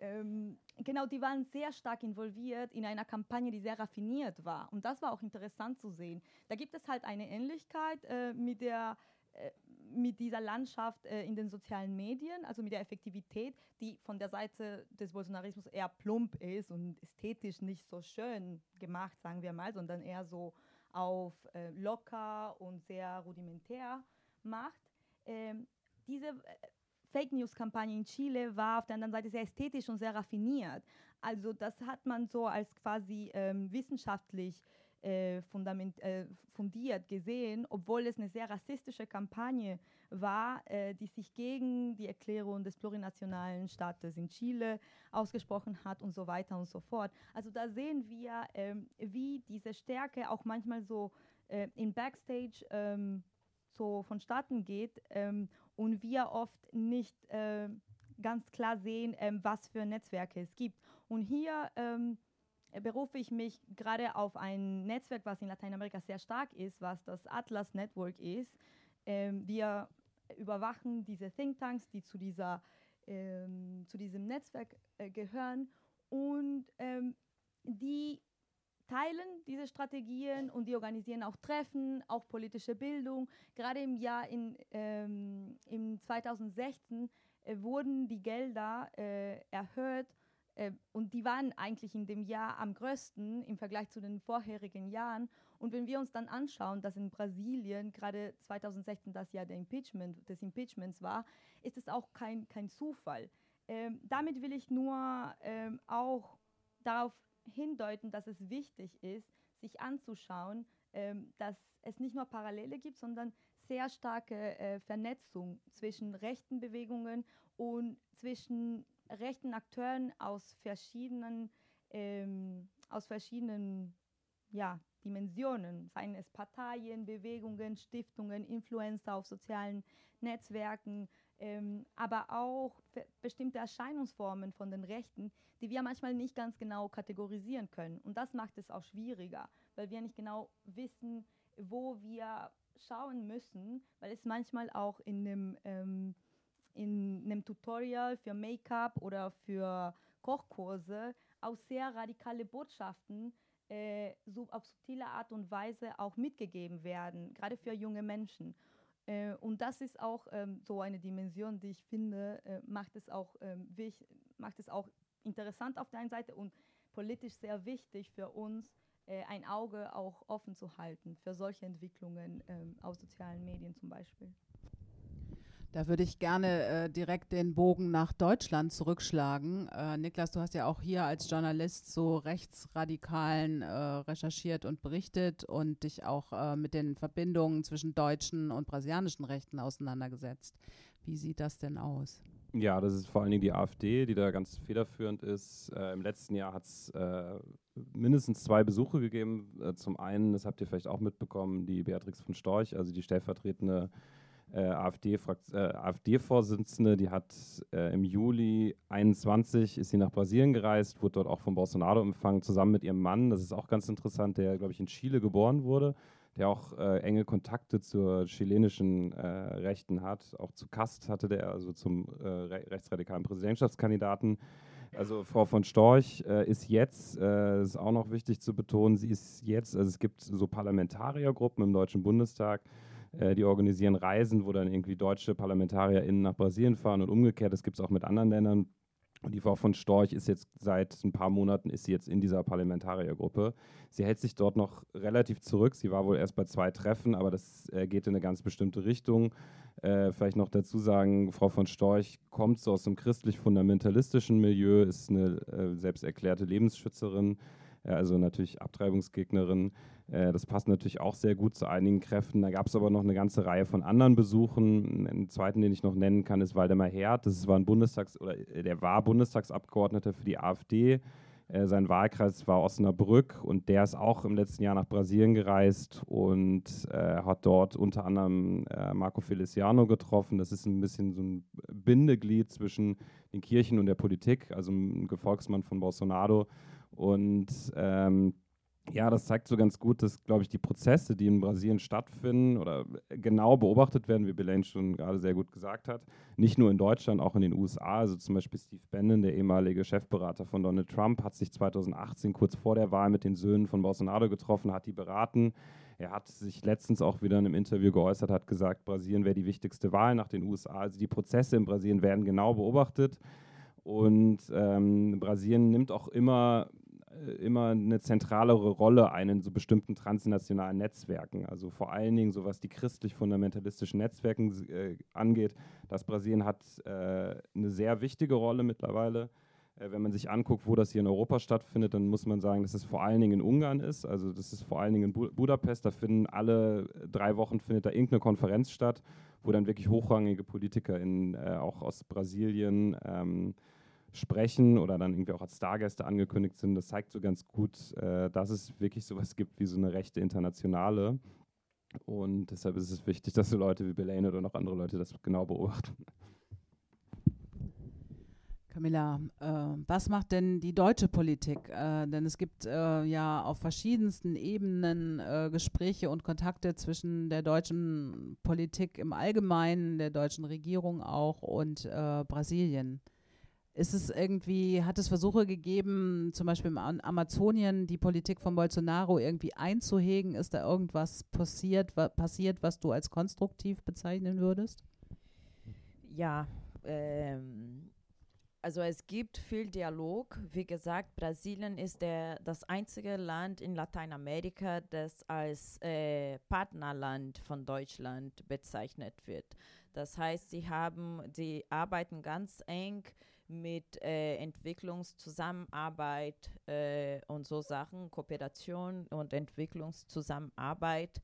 Ähm, genau, die waren sehr stark involviert in einer Kampagne, die sehr raffiniert war. Und das war auch interessant zu sehen. Da gibt es halt eine Ähnlichkeit äh, mit, der, äh, mit dieser Landschaft äh, in den sozialen Medien, also mit der Effektivität, die von der Seite des Bolsonarismus eher plump ist und ästhetisch nicht so schön gemacht, sagen wir mal, sondern eher so auf äh, locker und sehr rudimentär macht. Ähm, diese Fake News-Kampagne in Chile war auf der anderen Seite sehr ästhetisch und sehr raffiniert. Also das hat man so als quasi ähm, wissenschaftlich äh, äh, fundiert gesehen, obwohl es eine sehr rassistische Kampagne war, äh, die sich gegen die Erklärung des plurinationalen Staates in Chile ausgesprochen hat und so weiter und so fort. Also da sehen wir, ähm, wie diese Stärke auch manchmal so äh, in Backstage ähm, so vonstatten geht ähm, und wir oft nicht äh, ganz klar sehen, ähm, was für Netzwerke es gibt. Und hier ähm, berufe ich mich gerade auf ein Netzwerk, was in Lateinamerika sehr stark ist, was das Atlas Network ist. Ähm, wir überwachen diese Thinktanks, die zu, dieser, ähm, zu diesem Netzwerk äh, gehören und ähm, die teilen diese Strategien und die organisieren auch Treffen, auch politische Bildung. Gerade im Jahr in, ähm, im 2016 äh, wurden die Gelder äh, erhöht äh, und die waren eigentlich in dem Jahr am größten im Vergleich zu den vorherigen Jahren. Und wenn wir uns dann anschauen, dass in Brasilien gerade 2016 das Jahr Impeachment, des Impeachments war, ist es auch kein, kein Zufall. Ähm, damit will ich nur ähm, auch darauf hindeuten, dass es wichtig ist, sich anzuschauen, ähm, dass es nicht nur Parallele gibt, sondern sehr starke äh, Vernetzung zwischen rechten Bewegungen und zwischen rechten Akteuren aus verschiedenen, ähm, aus verschiedenen ja, Dimensionen, seien es Parteien, Bewegungen, Stiftungen, Influencer auf sozialen Netzwerken, ähm, aber auch bestimmte Erscheinungsformen von den Rechten, die wir manchmal nicht ganz genau kategorisieren können. Und das macht es auch schwieriger, weil wir nicht genau wissen, wo wir schauen müssen, weil es manchmal auch in einem ähm, in einem Tutorial für Make-up oder für Kochkurse auch sehr radikale Botschaften äh, so auf subtile Art und Weise auch mitgegeben werden, gerade für junge Menschen. Äh, und das ist auch ähm, so eine Dimension, die ich finde, äh, macht, es auch, ähm, macht es auch interessant auf der einen Seite und politisch sehr wichtig für uns, äh, ein Auge auch offen zu halten für solche Entwicklungen ähm, auf sozialen Medien zum Beispiel. Da würde ich gerne äh, direkt den Bogen nach Deutschland zurückschlagen. Äh, Niklas, du hast ja auch hier als Journalist so Rechtsradikalen äh, recherchiert und berichtet und dich auch äh, mit den Verbindungen zwischen deutschen und brasilianischen Rechten auseinandergesetzt. Wie sieht das denn aus? Ja, das ist vor allen Dingen die AfD, die da ganz federführend ist. Äh, Im letzten Jahr hat es äh, mindestens zwei Besuche gegeben. zum einen, das habt ihr vielleicht auch mitbekommen, die Beatrix von Storch, also die stellvertretende äh, AfD-Vorsitzende, äh, AfD die hat äh, im Juli 21 ist sie nach Brasilien gereist, wurde dort auch von Bolsonaro empfangen, zusammen mit ihrem Mann. Das ist auch ganz interessant, der, glaube ich, in Chile geboren wurde, der auch äh, enge Kontakte zur chilenischen äh, Rechten hat. Auch zu Kast hatte der, also zum äh, rechtsradikalen Präsidentschaftskandidaten. Also Frau von Storch äh, ist jetzt, äh, ist auch noch wichtig zu betonen, sie ist jetzt, also es gibt so Parlamentariergruppen im Deutschen Bundestag, äh, die organisieren Reisen, wo dann irgendwie deutsche ParlamentarierInnen nach Brasilien fahren und umgekehrt. Das gibt es auch mit anderen Ländern. Und die Frau von Storch ist jetzt seit ein paar Monaten ist sie jetzt in dieser Parlamentariergruppe. Sie hält sich dort noch relativ zurück. Sie war wohl erst bei zwei Treffen, aber das äh, geht in eine ganz bestimmte Richtung. Äh, vielleicht noch dazu sagen, Frau von Storch kommt so aus einem christlich-fundamentalistischen Milieu, ist eine äh, selbst erklärte Lebensschützerin, äh, also natürlich Abtreibungsgegnerin. Äh, das passt natürlich auch sehr gut zu einigen Kräften. Da gab es aber noch eine ganze Reihe von anderen Besuchen. Einen zweiten, den ich noch nennen kann, ist Waldemar Herd. Das war ein Bundestags- oder äh, der war Bundestagsabgeordneter für die AfD. sein Wahlkreis war Osnabrück und der ist auch im letzten Jahr nach Brasilien gereist und äh, hat dort unter anderem äh, Marco Feliciano getroffen. Das ist ein bisschen so ein Bindeglied zwischen den Kirchen und der Politik, also ein Gefolgsmann von Bolsonaro. Und ähm, ja, das zeigt so ganz gut, dass, glaube ich, die Prozesse, die in Brasilien stattfinden oder genau beobachtet werden, wie Belaine schon gerade sehr gut gesagt hat, nicht nur in Deutschland, auch in den USA. Also zum Beispiel Steve Bannon, der ehemalige Chefberater von Donald Trump, hat sich 2018 kurz vor der Wahl mit den Söhnen von Bolsonaro getroffen, hat die beraten. Er hat sich letztens auch wieder in einem Interview geäußert, hat gesagt, Brasilien wäre die wichtigste Wahl nach den USA. Also die Prozesse in Brasilien werden genau beobachtet. Und ähm, Brasilien nimmt auch immer äh, immer eine zentralere Rolle ein in so bestimmten transnationalen Netzwerken. Also vor allen Dingen, so was die christlich-fundamentalistischen Netzwerken äh, angeht, das Brasilien hat äh, eine sehr wichtige Rolle mittlerweile. Äh, wenn man sich anguckt, wo das hier in Europa stattfindet, dann muss man sagen, dass es vor allen Dingen in Ungarn ist. Also das ist vor allen Dingen in Bu Budapest. Da finden alle drei Wochen findet da irgendeine Konferenz statt, wo dann wirklich hochrangige Politiker in, äh, auch aus Brasilien ähm, sprechen oder dann irgendwie auch als Stargäste angekündigt sind. Das zeigt so ganz gut, äh, dass es wirklich sowas gibt wie so eine rechte Internationale. Und deshalb ist es wichtig, dass so Leute wie Belaine oder noch andere Leute das genau beobachten. Camilla, äh, was macht denn die deutsche Politik? Äh, denn es gibt äh, ja auf verschiedensten Ebenen äh, Gespräche und Kontakte zwischen der deutschen Politik im Allgemeinen, der deutschen Regierung auch und äh, Brasilien. Ist es irgendwie, hat es Versuche gegeben, zum Beispiel im Amazonien die Politik von Bolsonaro irgendwie einzuhegen? Ist da irgendwas passiert, wa passiert was du als konstruktiv bezeichnen würdest? Ja, ähm, also es gibt viel Dialog. Wie gesagt, Brasilien ist der, das einzige Land in Lateinamerika, das als äh, Partnerland von Deutschland bezeichnet wird. Das heißt, sie haben, sie arbeiten ganz eng mit äh, Entwicklungszusammenarbeit äh, und so Sachen, Kooperation und Entwicklungszusammenarbeit.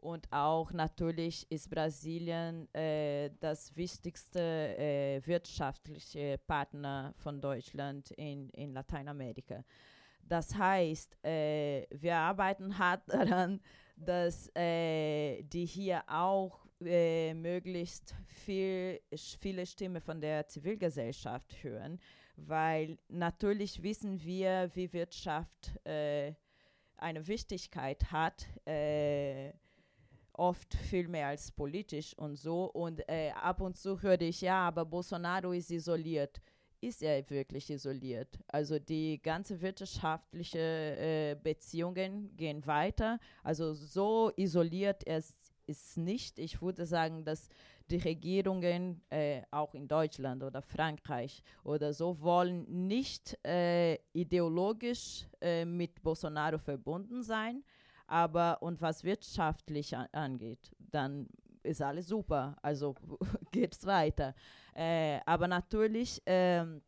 Und auch natürlich ist Brasilien äh, das wichtigste äh, wirtschaftliche Partner von Deutschland in, in Lateinamerika. Das heißt, äh, wir arbeiten hart *laughs* daran, dass äh, die hier auch äh, möglichst viel, viele Stimmen von der Zivilgesellschaft hören, weil natürlich wissen wir, wie Wirtschaft äh, eine Wichtigkeit hat, äh, oft viel mehr als politisch und so. Und äh, ab und zu höre ich, ja, aber Bolsonaro ist isoliert ist er wirklich isoliert. Also die ganze wirtschaftliche äh, Beziehungen gehen weiter. Also so isoliert er ist nicht. Ich würde sagen, dass die Regierungen äh, auch in Deutschland oder Frankreich oder so wollen nicht äh, ideologisch äh, mit Bolsonaro verbunden sein. Aber und was wirtschaftlich an, angeht, dann ist alles super. Also *laughs* geht es weiter. Äh, aber natürlich ähm,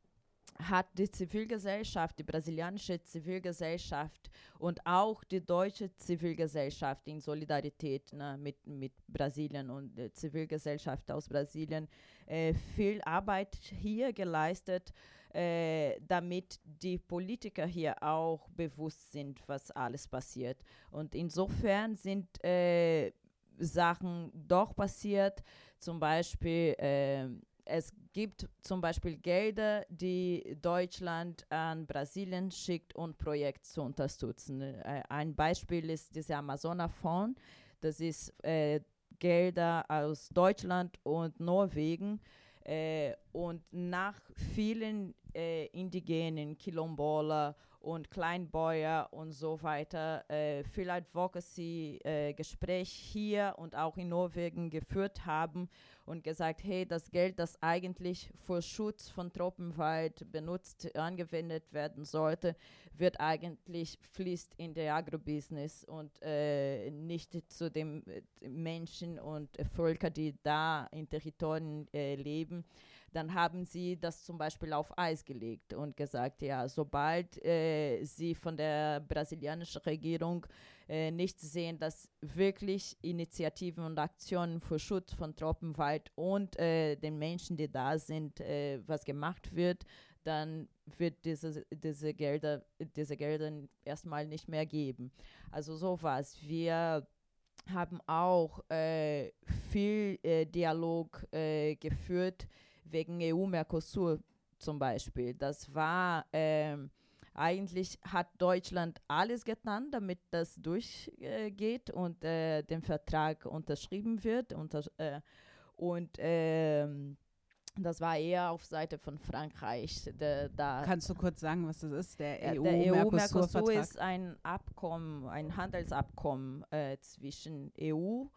hat die Zivilgesellschaft, die brasilianische Zivilgesellschaft und auch die deutsche Zivilgesellschaft in Solidarität ne, mit, mit Brasilien und der Zivilgesellschaft aus Brasilien äh, viel Arbeit hier geleistet, äh, damit die Politiker hier auch bewusst sind, was alles passiert. Und insofern sind äh, Sachen doch passiert, zum Beispiel äh, es gibt zum Beispiel Gelder, die Deutschland an Brasilien schickt, um Projekte zu unterstützen. Äh, ein Beispiel ist dieser Amazona-Fonds. Das ist äh, Gelder aus Deutschland und Norwegen. Äh, und nach vielen äh, indigenen, Kilombola und Kleinbäuer und so weiter äh, viel Advocacy-Gespräch äh, hier und auch in Norwegen geführt haben und gesagt, hey, das Geld, das eigentlich für Schutz von Tropenwald benutzt, angewendet werden sollte, wird eigentlich fließt in der Agrobusiness und äh, nicht zu den äh, Menschen und Völkern, die da in Territorien äh, leben dann haben sie das zum Beispiel auf Eis gelegt und gesagt, ja, sobald äh, sie von der brasilianischen Regierung äh, nicht sehen, dass wirklich Initiativen und Aktionen für Schutz von Tropenwald und äh, den Menschen, die da sind, äh, was gemacht wird, dann wird diese, diese, Gelder, diese Gelder erstmal nicht mehr geben. Also so was. Wir haben auch äh, viel äh, Dialog äh, geführt wegen EU-Mercosur zum Beispiel. Das war ähm, eigentlich hat Deutschland alles getan, damit das durchgeht äh, und äh, der Vertrag unterschrieben wird. Unter, äh, und ähm, das war eher auf Seite von Frankreich. De, da Kannst du kurz sagen, was das ist? Der EU-Mercosur EU ist ein Abkommen, ein Handelsabkommen äh, zwischen EU und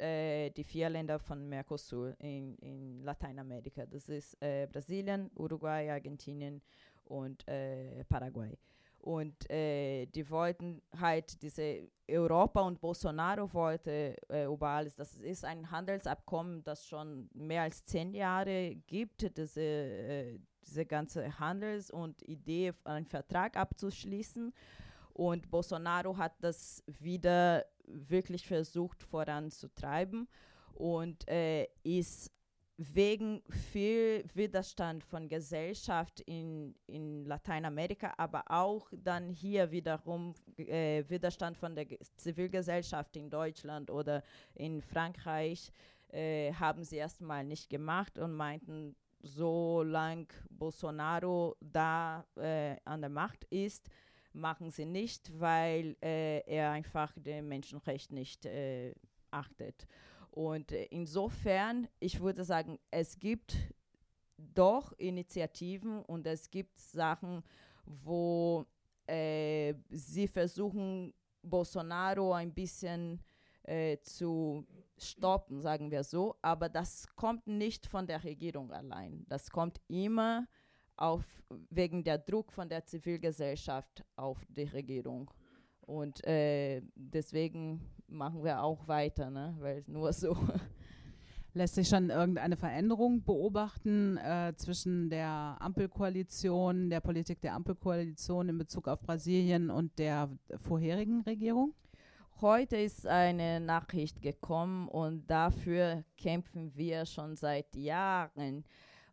äh, die vier Länder von Mercosur in, in Lateinamerika. Das ist äh, Brasilien, Uruguay, Argentinien und äh, Paraguay. Und äh, die wollten halt diese Europa und Bolsonaro wollte äh, über alles. Das ist ein Handelsabkommen, das schon mehr als zehn Jahre gibt, diese, äh, diese ganze Handels- und Idee, einen Vertrag abzuschließen. Und Bolsonaro hat das wieder wirklich versucht voranzutreiben. Und äh, ist wegen viel Widerstand von Gesellschaft in, in Lateinamerika, aber auch dann hier wiederum äh, Widerstand von der Zivilgesellschaft in Deutschland oder in Frankreich, äh, haben sie erstmal nicht gemacht und meinten, solange Bolsonaro da äh, an der Macht ist, machen sie nicht, weil äh, er einfach den Menschenrecht nicht äh, achtet. Und äh, insofern, ich würde sagen, es gibt doch Initiativen und es gibt Sachen, wo äh, sie versuchen, Bolsonaro ein bisschen äh, zu stoppen, sagen wir so. Aber das kommt nicht von der Regierung allein. Das kommt immer auf, wegen der Druck von der Zivilgesellschaft auf die Regierung. Und äh, deswegen machen wir auch weiter, ne? weil nur so. *laughs* Lässt sich schon irgendeine Veränderung beobachten äh, zwischen der Ampelkoalition, der Politik der Ampelkoalition in Bezug auf Brasilien und der vorherigen Regierung? Heute ist eine Nachricht gekommen und dafür kämpfen wir schon seit Jahren.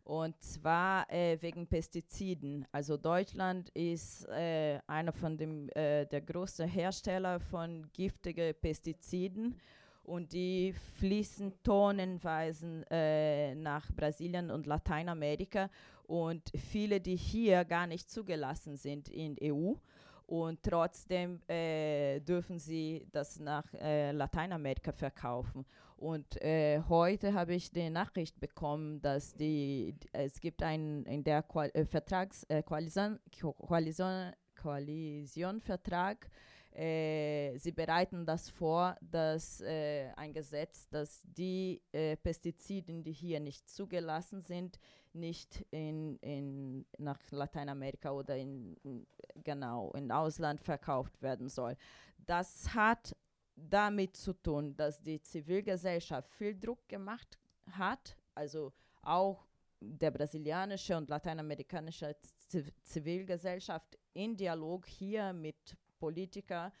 Und zwar äh, wegen Pestiziden. Also Deutschland ist äh, einer von dem äh, der größten Hersteller von giftigen Pestiziden und die fließen tonnenweise äh, nach Brasilien und Lateinamerika und viele, die hier gar nicht zugelassen sind in EU und trotzdem äh, dürfen sie das nach äh, Lateinamerika verkaufen. Und äh, heute habe ich die Nachricht bekommen, dass die, es gibt ein in der Qual äh, Vertrags äh, Koalition, Koalition, Koalitionvertrag äh, sie bereiten das vor, dass ein Gesetz, dass die Pestizide, die hier nicht zugelassen sind, nicht in, in, nach Lateinamerika oder in, genau in Ausland verkauft werden soll. Das hat damit zu tun, dass die Zivilgesellschaft viel Druck gemacht hat, Also auch der brasilianische und lateinamerikanische Ziv Zivilgesellschaft in Dialog hier mit Politikern,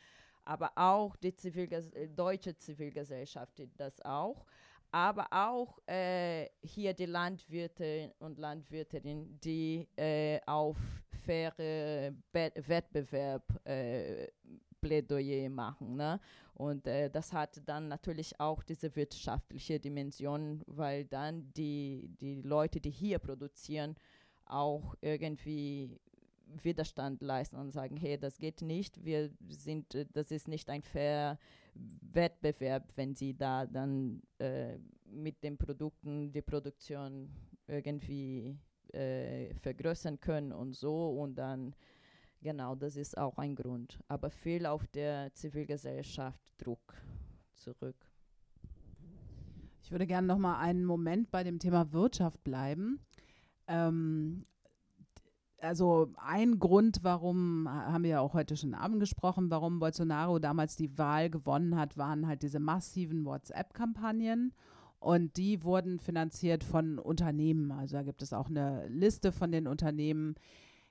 aber auch die Zivilges deutsche Zivilgesellschaft das auch aber auch äh, hier die Landwirte und Landwirtinnen, die äh, auf faire Be Wettbewerb äh, Plädoyer machen. Ne? Und äh, das hat dann natürlich auch diese wirtschaftliche Dimension, weil dann die, die Leute, die hier produzieren, auch irgendwie Widerstand leisten und sagen, hey, das geht nicht, wir sind, äh, das ist nicht ein fair Wettbewerb, wenn sie da dann äh, mit den Produkten die Produktion irgendwie äh, vergrößern können und so und dann genau, das ist auch ein Grund. Aber viel auf der Zivilgesellschaft Druck zurück. Ich würde gerne noch mal einen Moment bei dem Thema Wirtschaft bleiben. Ähm, also ein Grund, warum, haben wir ja auch heute schon Abend gesprochen, warum Bolsonaro damals die Wahl gewonnen hat, waren halt diese massiven WhatsApp-Kampagnen. Und die wurden finanziert von Unternehmen. Also da gibt es auch eine Liste von den Unternehmen.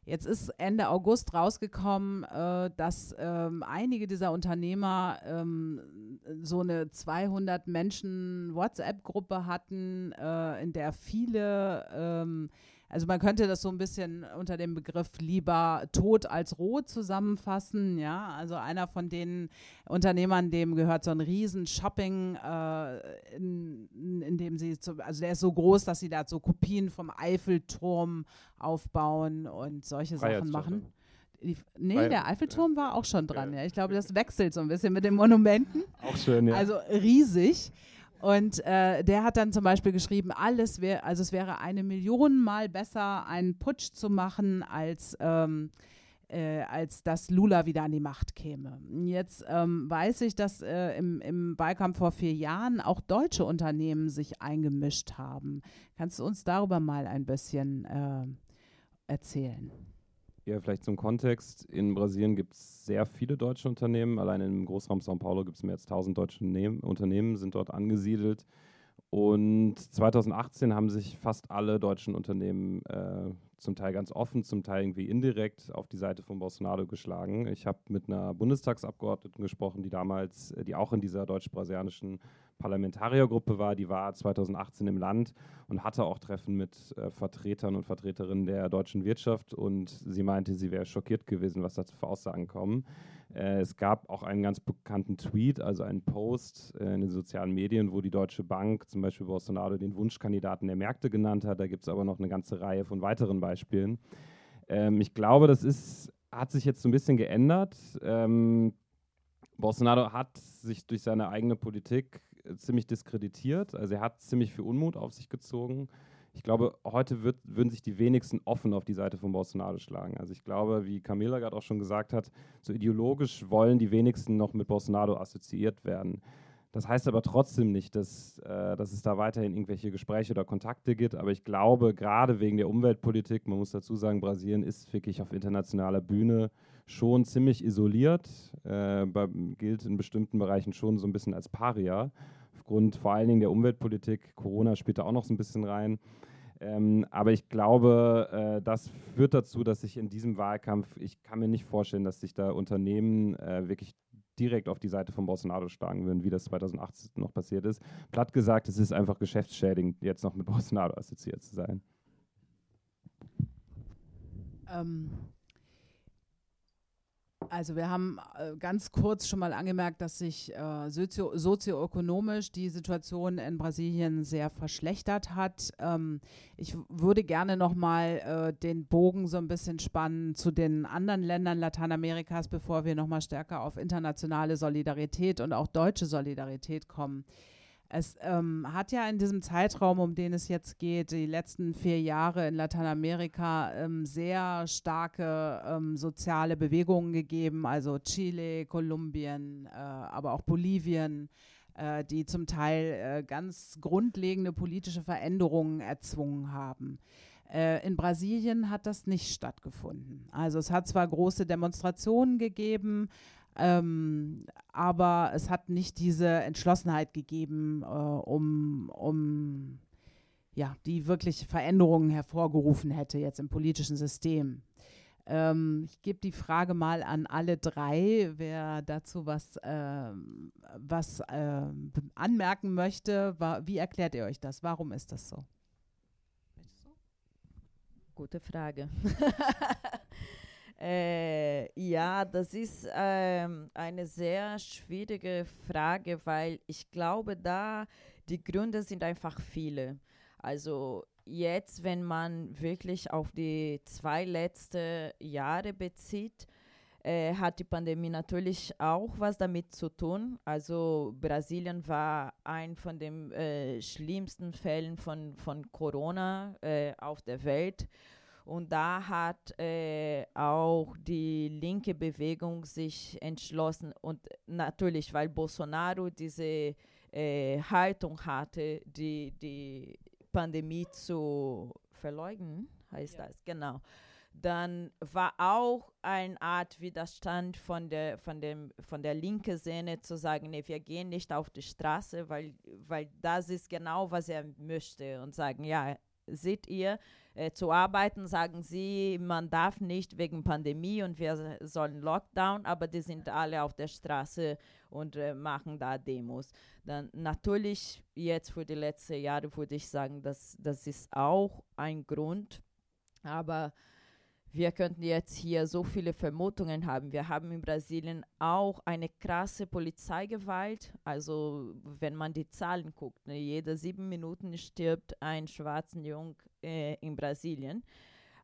Jetzt ist Ende August rausgekommen, äh, dass ähm, einige dieser Unternehmer ähm, so eine 200 Menschen WhatsApp-Gruppe hatten, äh, in der viele ähm, also man könnte das so ein bisschen unter dem Begriff lieber tot als roh zusammenfassen. Ja, also einer von den Unternehmern, dem gehört so ein riesen Shopping, äh, in, in, dem sie, zu, also der ist so groß, dass sie da so Kopien vom Eiffelturm aufbauen und solche Sachen machen. Die, nee, Freiheit. der Eiffelturm war auch schon dran. Ja. Ich glaube, das wechselt so ein bisschen mit den Monumenten. Auch schön, ja. Also riesig. Und äh, der hat dann zum Beispiel geschrieben, alles wäre, also es wäre eine Million Mal besser, einen Putsch zu machen, als, ähm, äh, als dass Lula wieder an die Macht käme. Jetzt ähm, weiß ich, dass äh, im, im Wahlkampf vor vier Jahren auch deutsche Unternehmen sich eingemischt haben. Kannst du uns darüber mal ein bisschen äh, erzählen? Ja, vielleicht zum Kontext. In Brasilien gibt es sehr viele deutsche Unternehmen. Allein im Großraum São Paulo gibt es mehr als 1000 deutsche Nehm Unternehmen, sind dort angesiedelt. Und 2018 haben sich fast alle deutschen Unternehmen äh, zum Teil ganz offen, zum Teil irgendwie indirekt auf die Seite von Bolsonaro geschlagen. Ich habe mit einer Bundestagsabgeordneten gesprochen, die damals, äh, die auch in dieser deutsch-brasilianischen Parlamentariergruppe war, die war 2018 im Land und hatte auch Treffen mit äh, Vertretern und Vertreterinnen der deutschen Wirtschaft und sie meinte, sie wäre schockiert gewesen, was da für Aussagen kommen. Äh, es gab auch einen ganz bekannten Tweet, also einen Post äh, in den sozialen Medien, wo die Deutsche Bank zum Beispiel Bolsonaro den Wunschkandidaten der Märkte genannt hat. Da gibt es aber noch eine ganze Reihe von weiteren Beispielen. Ähm, ich glaube, das ist, hat sich jetzt so ein bisschen geändert. Ähm, Bolsonaro hat sich durch seine eigene Politik ziemlich diskreditiert. Also er hat ziemlich viel Unmut auf sich gezogen. Ich glaube, heute wird, würden sich die wenigsten offen auf die Seite von Bolsonaro schlagen. Also ich glaube, wie Camilla gerade auch schon gesagt hat, so ideologisch wollen die wenigsten noch mit Bolsonaro assoziiert werden. Das heißt aber trotzdem nicht, dass, äh, dass es da weiterhin irgendwelche Gespräche oder Kontakte gibt. Aber ich glaube, gerade wegen der Umweltpolitik, man muss dazu sagen, Brasilien ist wirklich auf internationaler Bühne schon ziemlich isoliert, äh, bei, gilt in bestimmten Bereichen schon so ein bisschen als Paria aufgrund vor allen Dingen der Umweltpolitik. Corona spielt da auch noch so ein bisschen rein. Ähm, aber ich glaube, äh, das führt dazu, dass sich in diesem Wahlkampf, ich kann mir nicht vorstellen, dass sich da Unternehmen äh, wirklich direkt auf die Seite von Bolsonaro schlagen würden, wie das 2018 noch passiert ist. Platt gesagt, es ist einfach geschäftsschädigend, jetzt noch mit Bolsonaro assoziiert zu sein. Ähm, also wir haben äh, ganz kurz schon mal angemerkt, dass sich äh, sozio sozioökonomisch die Situation in Brasilien sehr verschlechtert hat. Ähm, ich würde gerne noch mal äh, den Bogen so ein bisschen spannen zu den anderen Ländern Lateinamerikas, bevor wir noch mal stärker auf internationale Solidarität und auch deutsche Solidarität kommen. Es ähm, hat ja in diesem Zeitraum, um den es jetzt geht, die letzten vier Jahre in Lateinamerika ähm, sehr starke ähm, soziale Bewegungen gegeben, also Chile, Kolumbien, äh, aber auch Bolivien, äh, die zum Teil äh, ganz grundlegende politische Veränderungen erzwungen haben. Äh, in Brasilien hat das nicht stattgefunden. Also es hat zwar große Demonstrationen gegeben, ähm, aber es hat nicht diese Entschlossenheit gegeben, äh, um, um ja, die wirklich Veränderungen hervorgerufen hätte jetzt im politischen System. Ähm, ich gebe die Frage mal an alle drei, wer dazu was, äh, was äh, anmerken möchte. Wie erklärt ihr euch das? Warum ist das so? Gute Frage. *laughs* äh, ja, das ist ähm, eine sehr schwierige Frage, weil ich glaube, da die Gründe sind einfach viele. Also jetzt, wenn man wirklich auf die zwei letzten Jahre bezieht, äh, hat die Pandemie natürlich auch was damit zu tun. Also Brasilien war ein von den äh, schlimmsten Fällen von, von Corona äh, auf der Welt. Und da hat äh, auch die linke Bewegung sich entschlossen und natürlich, weil Bolsonaro diese äh, Haltung hatte, die, die Pandemie zu verleugnen, heißt ja. das, genau. Dann war auch eine Art Widerstand von der, von dem, von der linken Szene zu sagen, nee, wir gehen nicht auf die Straße, weil, weil das ist genau, was er möchte und sagen, ja, seht ihr, äh, zu arbeiten, sagen sie, man darf nicht wegen Pandemie und wir sollen Lockdown, aber die sind alle auf der Straße und äh, machen da Demos. Dann natürlich jetzt für die letzten Jahre würde ich sagen, dass das ist auch ein Grund, aber wir könnten jetzt hier so viele Vermutungen haben. Wir haben in Brasilien auch eine krasse Polizeigewalt. Also wenn man die Zahlen guckt, ne, jede sieben Minuten stirbt ein schwarzer Jung äh, in Brasilien.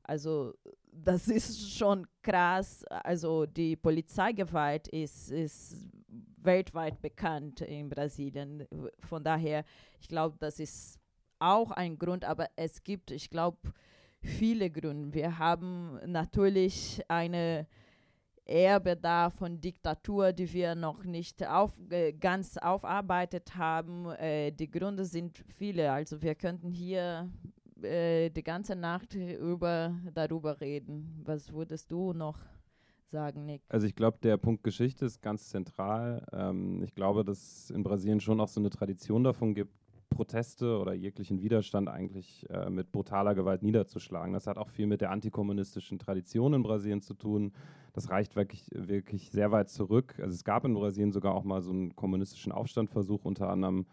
Also das *laughs* ist schon krass. Also die Polizeigewalt ist, ist weltweit bekannt in Brasilien. Von daher, ich glaube, das ist auch ein Grund, aber es gibt, ich glaube, viele Gründe. Wir haben natürlich eine Erbe da von Diktatur, die wir noch nicht auf, äh, ganz aufarbeitet haben. Äh, die Gründe sind viele. Also wir könnten hier äh, die ganze Nacht über, darüber reden. Was würdest du noch sagen, Nick? Also ich glaube, der Punkt Geschichte ist ganz zentral. Ähm, ich glaube, dass es in Brasilien schon auch so eine Tradition davon gibt, Proteste oder jeglichen Widerstand eigentlich äh, mit brutaler Gewalt niederzuschlagen. Das hat auch viel mit der antikommunistischen Tradition in Brasilien zu tun. Das reicht wirklich, wirklich sehr weit zurück. Also es gab in Brasilien sogar auch mal so einen kommunistischen Aufstandversuch, unter anderem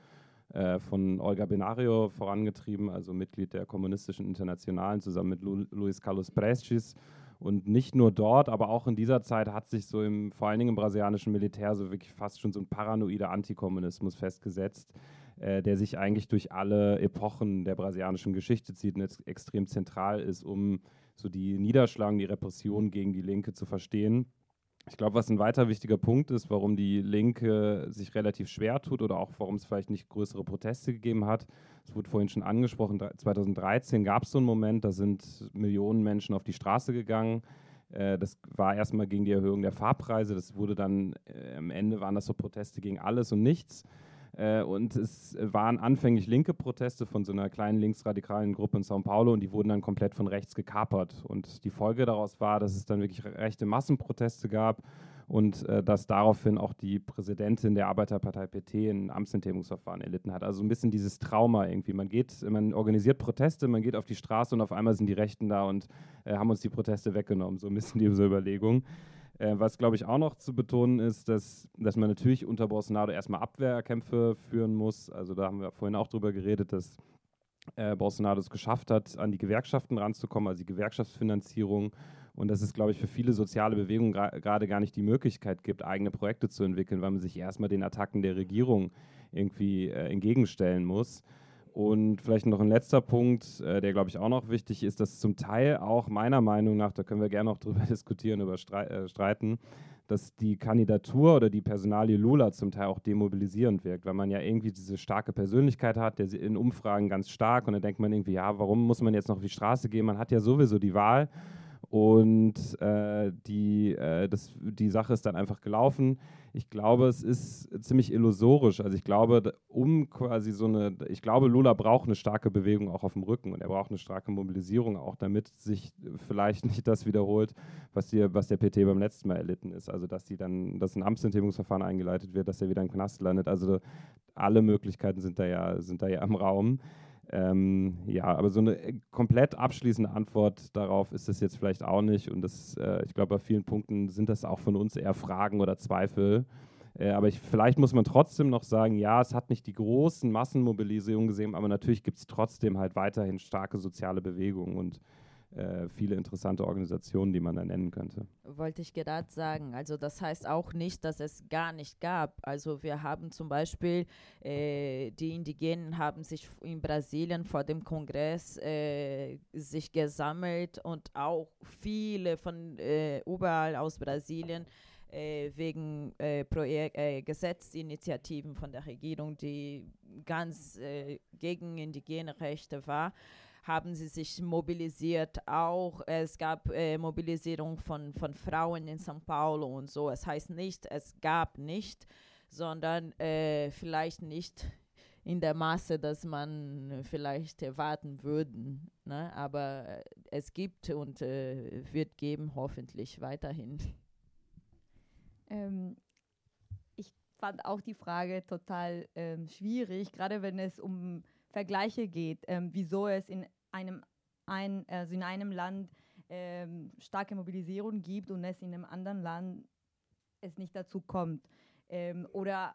äh, von Olga Benario vorangetrieben, also Mitglied der Kommunistischen Internationalen, zusammen mit Lu Luis Carlos Prestes. Und nicht nur dort, aber auch in dieser Zeit hat sich so im, vor allen Dingen im brasilianischen Militär so wirklich fast schon so ein paranoider Antikommunismus festgesetzt, äh, der sich eigentlich durch alle Epochen der brasilianischen Geschichte zieht und jetzt extrem zentral ist, um so die Niederschlagung, die Repression gegen die Linke zu verstehen. Ich glaube, was ein weiter wichtiger Punkt ist, warum die Linke sich relativ schwer tut oder auch warum es vielleicht nicht größere Proteste gegeben hat, es wurde vorhin schon angesprochen, 2013 gab es so einen Moment, da sind Millionen Menschen auf die Straße gegangen. Äh, das war erstmal gegen die Erhöhung der Fahrpreise, das wurde dann, äh, am Ende waren das so Proteste gegen alles und nichts. Äh, und es waren anfänglich linke Proteste von so einer kleinen linksradikalen Gruppe in São Paulo und die wurden dann komplett von rechts gekapert. Und die Folge daraus war, dass es dann wirklich rechte Massenproteste gab und äh, dass daraufhin auch die Präsidentin der Arbeiterpartei PT ein Amtsenthebungsverfahren erlitten hat. Also ein bisschen dieses Trauma irgendwie. Man geht, man organisiert Proteste, man geht auf die Straße und auf einmal sind die Rechten da und äh, haben uns die Proteste weggenommen. So ein bisschen diese Überlegung. Äh, was, glaube ich, auch noch zu betonen ist, dass, dass man natürlich unter Bolsonaro erstmal Abwehrkämpfe führen muss. Also da haben wir vorhin auch drüber geredet, dass äh, Bolsonaro es geschafft hat, an die Gewerkschaften ranzukommen, also die Gewerkschaftsfinanzierung. Und dass es, glaube ich, für viele soziale Bewegungen gerade gar nicht die Möglichkeit gibt, eigene Projekte zu entwickeln, weil man sich erstmal den Attacken der Regierung irgendwie äh, entgegenstellen muss. Und vielleicht noch ein letzter Punkt, äh, der glaube ich auch noch wichtig ist, dass zum Teil auch meiner Meinung nach, da können wir gerne noch *laughs* drüber diskutieren, über Streit, äh, streiten, dass die Kandidatur oder die Personalie Lula zum Teil auch demobilisierend wirkt, weil man ja irgendwie diese starke Persönlichkeit hat, der in Umfragen ganz stark und dann denkt man irgendwie, ja, warum muss man jetzt noch auf die Straße gehen? Man hat ja sowieso die Wahl und äh, die, äh, das, die Sache ist dann einfach gelaufen. Ich glaube, es ist ziemlich illusorisch. Also ich glaube, um quasi so eine, ich glaube, Lula braucht eine starke Bewegung auch auf dem Rücken und er braucht eine starke Mobilisierung auch, damit sich vielleicht *laughs* nicht das wiederholt, was, die, was der PT beim letzten Mal erlitten ist. Also dass die dann, dass ein Amtsenthebungsverfahren eingeleitet wird, dass er wieder im Knast landet. Also alle Möglichkeiten sind da ja, sind da ja im Raum. Ähm, ja, aber so eine äh, komplett abschließende Antwort darauf ist es jetzt vielleicht auch nicht. Und das, äh, ich glaube, bei vielen Punkten sind das auch von uns eher Fragen oder Zweifel. Äh, aber ich, vielleicht muss man trotzdem noch sagen, ja, es hat nicht die großen Massenmobilisierungen gesehen, aber natürlich gibt es trotzdem halt weiterhin starke soziale Bewegungen und äh, viele interessante Organisationen, die man da nennen könnte. Wollte ich gerade sagen. Also das heißt auch nicht, dass es gar nicht gab. Also wir haben zum Beispiel, äh, die Indigenen haben sich in Brasilien vor dem Kongress äh, sich gesammelt und auch viele von äh, überall aus Brasilien äh, wegen äh, äh, Gesetzinitiativen von der Regierung, die ganz äh, gegen indigene Rechte war, haben sie sich mobilisiert. Auch es gab äh, Mobilisierung von, von Frauen in São Paulo und so. Es heißt nicht, es gab nicht, sondern äh, vielleicht nicht in der Masse, dass man vielleicht erwarten würde. Ne? Aber es gibt und wird geben, hoffentlich weiterhin. Ähm, ich fand auch die Frage total ähm, schwierig, gerade wenn es um Vergleiche geht, ähm, wieso es in einem, ein, also in einem Land ähm, starke Mobilisierung gibt und es in einem anderen Land es nicht dazu kommt. Ähm, oder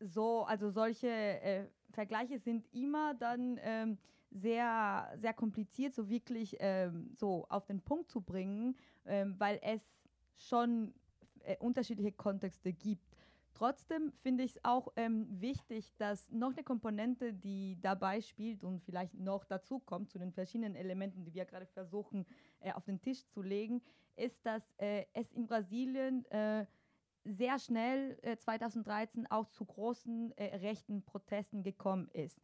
so, also solche äh, Vergleiche sind immer dann ähm, sehr, sehr kompliziert, so wirklich so auf den Punkt zu bringen, weil es schon äh, unterschiedliche Kontexte gibt. Trotzdem finde ich es auch ähm, wichtig, dass noch eine Komponente, die dabei spielt und vielleicht noch dazu kommt zu den verschiedenen Elementen, die wir gerade versuchen äh, auf den Tisch zu legen, ist, dass äh, es in Brasilien äh, sehr schnell 2013 äh, auch zu großen äh, rechten Protesten gekommen ist.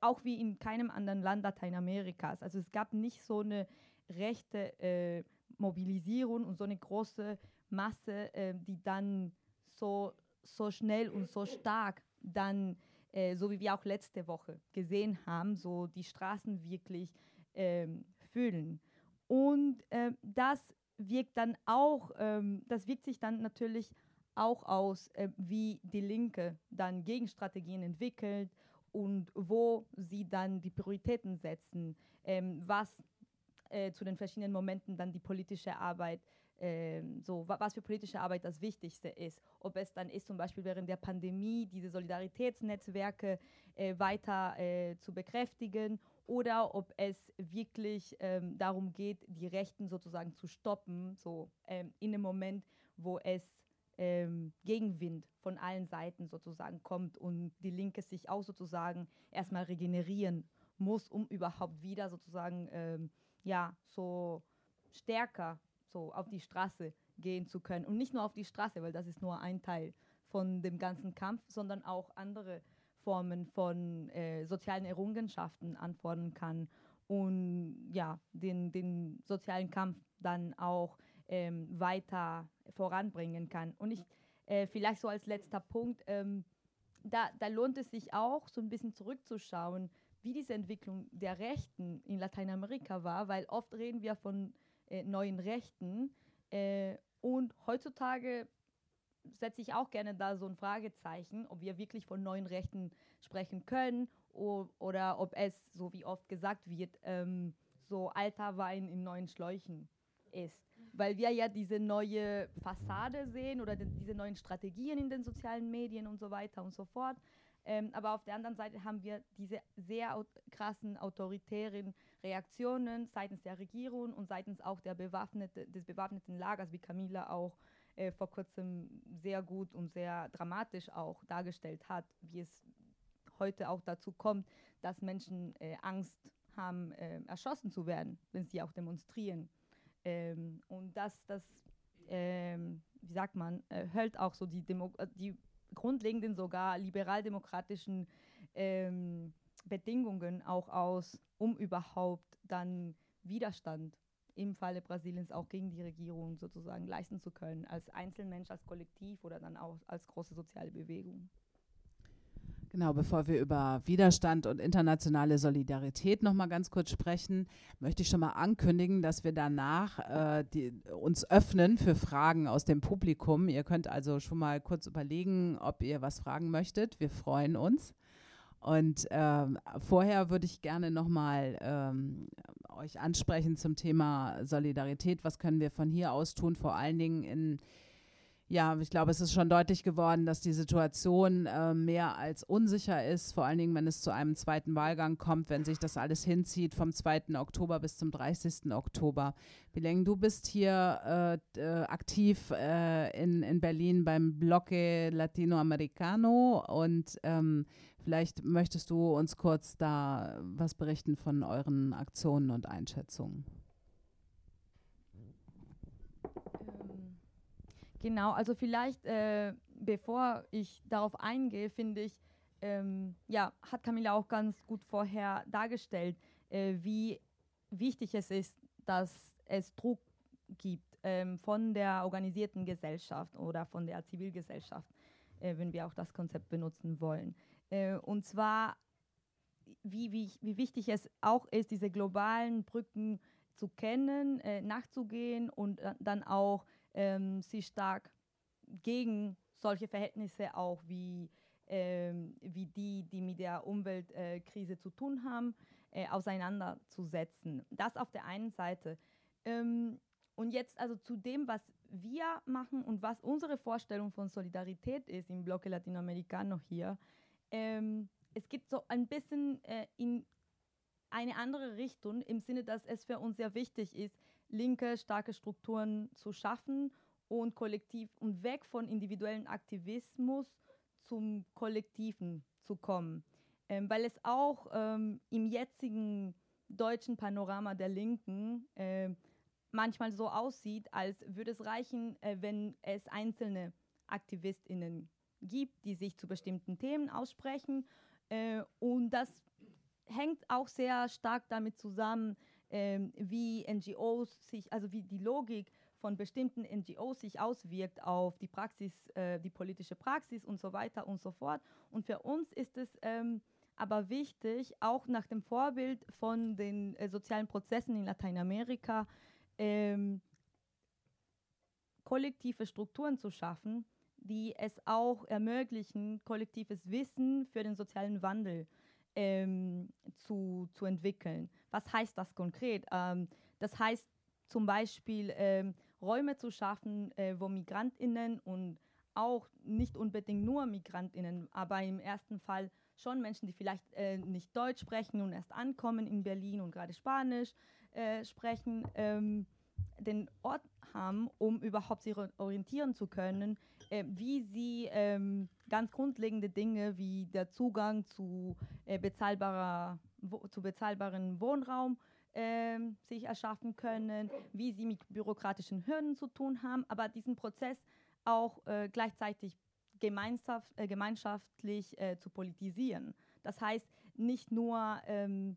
auch wie in keinem anderen Land Lateinamerikas. Also es gab nicht so eine rechte Mobilisierung und so eine große Masse, äh, die dann so, so schnell und so stark dann, äh, so wie wir auch letzte Woche gesehen haben, so die Straßen wirklich ähm, füllen. Und äh, das wirkt dann auch, ähm, das wirkt sich dann natürlich auch aus, äh, wie die Linke dann Gegenstrategien entwickelt und wo sie dann die Prioritäten setzen, ähm, was äh, zu den verschiedenen Momenten dann die politische Arbeit ähm, so, was für politische Arbeit das Wichtigste ist. Ob es dann ist, zum Beispiel während der Pandemie diese Solidaritätsnetzwerke äh, weiter äh, zu bekräftigen oder ob es wirklich ähm, darum geht, die Rechten sozusagen zu stoppen, so ähm, in einem Moment, wo es ähm, Gegenwind von allen Seiten sozusagen kommt und die Linke sich auch sozusagen erstmal regenerieren muss, um überhaupt wieder sozusagen ähm, ja so stärker so auf die Straße gehen zu können. Und nicht nur auf die Straße, weil das ist nur ein Teil von dem ganzen Kampf, sondern auch andere Formen von äh, sozialen Errungenschaften anfordern kann und ja, den, den sozialen Kampf dann auch ähm, weiter voranbringen kann. Und ich äh, vielleicht so als letzter Punkt, ähm, da, da lohnt es sich auch so ein bisschen zurückzuschauen, wie diese Entwicklung der Rechten in Lateinamerika war, weil oft reden wir von äh, neuen Rechten. Äh, und heutzutage setze ich auch gerne da so ein Fragezeichen, ob wir wirklich von neuen Rechten sprechen können oder ob es, so wie oft gesagt wird, ähm, so alter Wein in neuen Schläuchen ist. Weil wir ja diese neue Fassade sehen oder diese neuen Strategien in den sozialen Medien und so weiter und so fort. Ähm, aber auf der anderen Seite haben wir diese sehr krassen autoritären Reaktionen seitens der Regierung und seitens auch der bewaffnete, des bewaffneten Lagers, wie Camila auch äh, vor kurzem sehr gut und sehr dramatisch auch dargestellt hat, wie es heute auch dazu kommt, dass Menschen äh, Angst haben, äh, erschossen zu werden, wenn sie auch demonstrieren. Ähm, und das, das ähm, wie sagt man, äh, hält auch so die, Demo äh, die grundlegenden, sogar liberaldemokratischen ähm, Bedingungen auch aus, um überhaupt dann Widerstand im Falle Brasiliens auch gegen die Regierung sozusagen leisten zu können, als Einzelmensch, als Kollektiv oder dann auch als große soziale Bewegung. Genau, bevor wir über Widerstand und internationale Solidarität noch mal ganz kurz sprechen, möchte ich schon mal ankündigen, dass wir danach äh, die, uns öffnen für Fragen aus dem Publikum. Ihr könnt also schon mal kurz überlegen, ob ihr was fragen möchtet. Wir freuen uns. Und ähm, vorher würde ich gerne nochmal ähm, euch ansprechen zum Thema Solidarität. Was können wir von hier aus tun, vor allen Dingen in ja, ich glaube, es ist schon deutlich geworden, dass die Situation äh, mehr als unsicher ist, vor allen Dingen, wenn es zu einem zweiten Wahlgang kommt, wenn sich das alles hinzieht vom 2. Oktober bis zum 30. Oktober. Bileng, du bist hier äh, äh, aktiv äh, in, in Berlin beim Bloque Latinoamericano und ähm, vielleicht möchtest du uns kurz da was berichten von euren Aktionen und Einschätzungen. Genau, also vielleicht, äh, bevor ich darauf eingehe, finde ich, ähm, ja, hat Camilla auch ganz gut vorher dargestellt, äh, wie wichtig es ist, dass es Druck gibt ähm, von der organisierten Gesellschaft oder von der Zivilgesellschaft, äh, wenn wir auch das Konzept benutzen wollen. Äh, und zwar, wie, wie, wie wichtig es auch ist, diese globalen Brücken zu kennen, äh, nachzugehen und äh, dann auch ähm, sich stark gegen solche Verhältnisse auch wie, ähm, wie die, die mit der Umweltkrise äh, zu tun haben, äh, auseinanderzusetzen. Das auf der einen Seite. Ähm, und jetzt also zu dem, was wir machen und was unsere Vorstellung von Solidarität ist im Bloque Latinoamericano hier. Ähm, es geht so ein bisschen äh, in eine andere Richtung, im Sinne, dass es für uns sehr wichtig ist, linke, starke Strukturen zu schaffen und kollektiv und weg von individuellen Aktivismus zum Kollektiven zu kommen. Ähm, weil es auch ähm, im jetzigen deutschen Panorama der Linken äh, manchmal so aussieht, als würde es reichen, äh, wenn es einzelne AktivistInnen gibt, die sich zu bestimmten Themen aussprechen. Äh, und das hängt auch sehr stark damit zusammen, ähm, wie NGOs sich, also wie die Logik von bestimmten NGOs sich auswirkt auf die Praxis, äh, die politische Praxis und so weiter und so fort. Und für uns ist es ähm, aber wichtig, auch nach dem Vorbild von den äh, sozialen Prozessen in Lateinamerika, ähm, kollektive Strukturen zu schaffen, die es auch ermöglichen, kollektives Wissen für den sozialen Wandel ähm, zu, zu entwickeln. Was heißt das konkret? Ähm, das heißt zum Beispiel ähm, Räume zu schaffen, äh, wo Migrantinnen und auch nicht unbedingt nur Migrantinnen, aber im ersten Fall schon Menschen, die vielleicht äh, nicht Deutsch sprechen und erst ankommen in Berlin und gerade Spanisch äh, sprechen, ähm, den Ort haben, um überhaupt sich orientieren zu können, äh, wie sie ähm, ganz grundlegende Dinge wie der Zugang zu, äh, bezahlbarer, zu bezahlbaren Wohnraum ähm, sich erschaffen können, wie sie mit bürokratischen Hürden zu tun haben, aber diesen Prozess auch äh, gleichzeitig gemeinschaft, äh, gemeinschaftlich äh, zu politisieren. Das heißt, nicht nur ähm,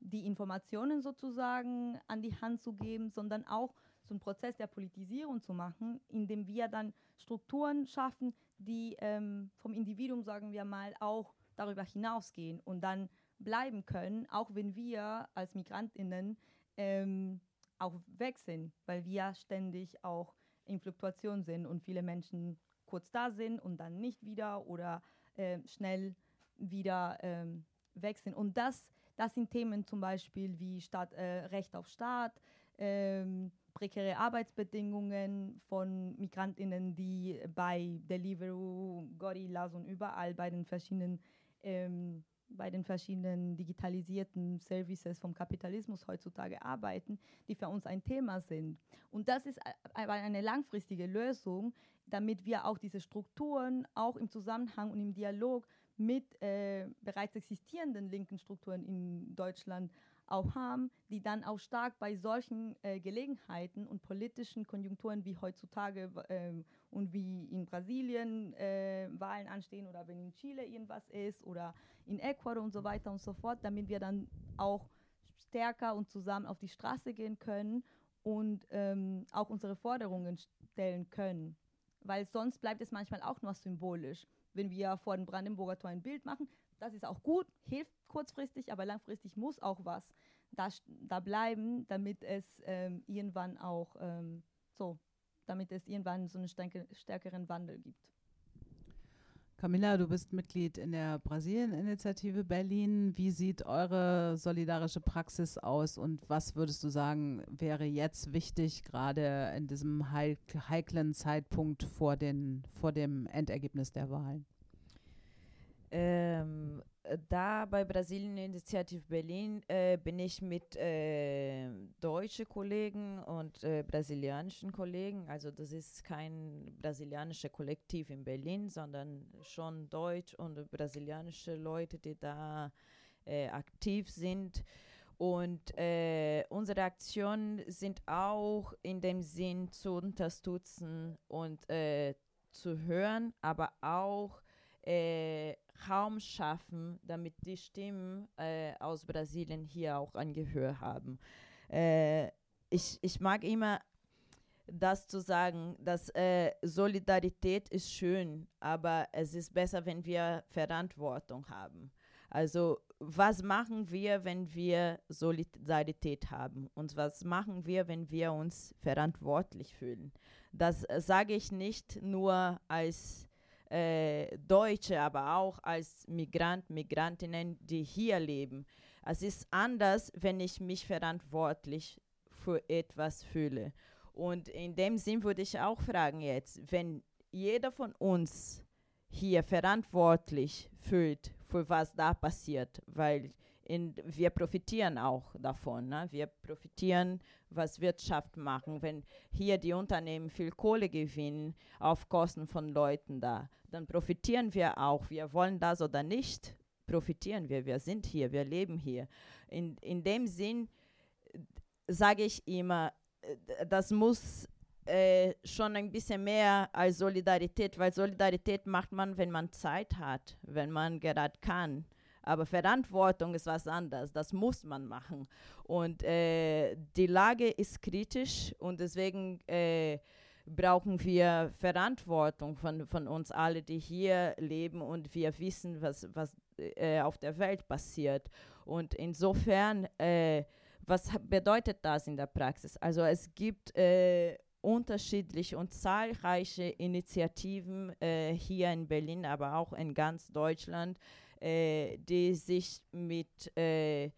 die Informationen sozusagen an die Hand zu geben, sondern auch so einen Prozess der Politisierung zu machen, indem wir dann Strukturen schaffen, die ähm, vom Individuum, sagen wir mal, auch darüber hinausgehen und dann bleiben können, auch wenn wir als Migrantinnen ähm, auch weg sind, weil wir ständig auch in Fluktuation sind und viele Menschen kurz da sind und dann nicht wieder oder äh, schnell wieder ähm, weg sind. Und das, das sind Themen zum Beispiel wie Staat, äh, Recht auf Staat, ähm, prekäre Arbeitsbedingungen von Migrantinnen, die bei Deliveroo, Gorillas und überall bei den verschiedenen ähm, bei den verschiedenen digitalisierten Services vom Kapitalismus heutzutage arbeiten, die für uns ein Thema sind. Und das ist aber eine langfristige Lösung, damit wir auch diese Strukturen auch im Zusammenhang und im Dialog mit äh, bereits existierenden linken Strukturen in Deutschland auch haben, die dann auch stark bei solchen äh, Gelegenheiten und politischen Konjunkturen wie heutzutage äh, und wie in Brasilien äh, Wahlen anstehen oder wenn in Chile irgendwas ist oder in Ecuador und so weiter und so fort, damit wir dann auch stärker und zusammen auf die Straße gehen können und ähm, auch unsere Forderungen stellen können. Weil sonst bleibt es manchmal auch nur symbolisch. Wenn wir vor dem Brandenburger Tor ein Bild machen, das ist auch gut, hilft kurzfristig, aber langfristig muss auch was da, da bleiben, damit es ähm, irgendwann auch ähm, so, damit es irgendwann so einen stärkeren Wandel gibt. Camilla, du bist Mitglied in der Brasilien-Initiative Berlin. Wie sieht eure solidarische Praxis aus und was würdest du sagen, wäre jetzt wichtig, gerade in diesem heiklen Zeitpunkt vor, den, vor dem Endergebnis der Wahlen? Ähm, da bei Brasilien Initiative Berlin äh, bin ich mit äh, deutschen Kollegen und äh, brasilianischen Kollegen, also das ist kein brasilianisches Kollektiv in Berlin, sondern schon deutsch und brasilianische Leute, die da äh, aktiv sind. Und äh, unsere Aktionen sind auch in dem Sinn zu unterstützen und äh, zu hören, aber auch äh, Raum schaffen, damit die Stimmen äh, aus Brasilien hier auch ein Gehör haben. Äh, ich, ich mag immer das zu sagen, dass äh, Solidarität ist schön, aber es ist besser, wenn wir Verantwortung haben. Also was machen wir, wenn wir Solidarität haben? Und was machen wir, wenn wir uns verantwortlich fühlen? Das äh, sage ich nicht nur als äh, Deutsche, aber auch als Migrant, Migrantinnen, die hier leben. Es ist anders, wenn ich mich verantwortlich für etwas fühle. Und in dem Sinn würde ich auch fragen jetzt, wenn jeder von uns hier verantwortlich fühlt für was da passiert, weil in, wir profitieren auch davon. Ne? Wir profitieren, was Wirtschaft machen. Wenn hier die Unternehmen viel Kohle gewinnen auf Kosten von Leuten da, dann profitieren wir auch. Wir wollen das oder nicht, profitieren wir. Wir sind hier, wir leben hier. In, in dem Sinn äh, sage ich immer, äh, das muss äh, schon ein bisschen mehr als Solidarität, weil Solidarität macht man, wenn man Zeit hat, wenn man gerade kann. Aber Verantwortung ist was anderes. Das muss man machen. Und äh, die Lage ist kritisch und deswegen äh, brauchen wir Verantwortung von, von uns alle, die hier leben und wir wissen, was, was äh, auf der Welt passiert. Und insofern, äh, was bedeutet das in der Praxis? Also es gibt äh, unterschiedliche und zahlreiche Initiativen äh, hier in Berlin, aber auch in ganz Deutschland, äh, die sich mit, äh,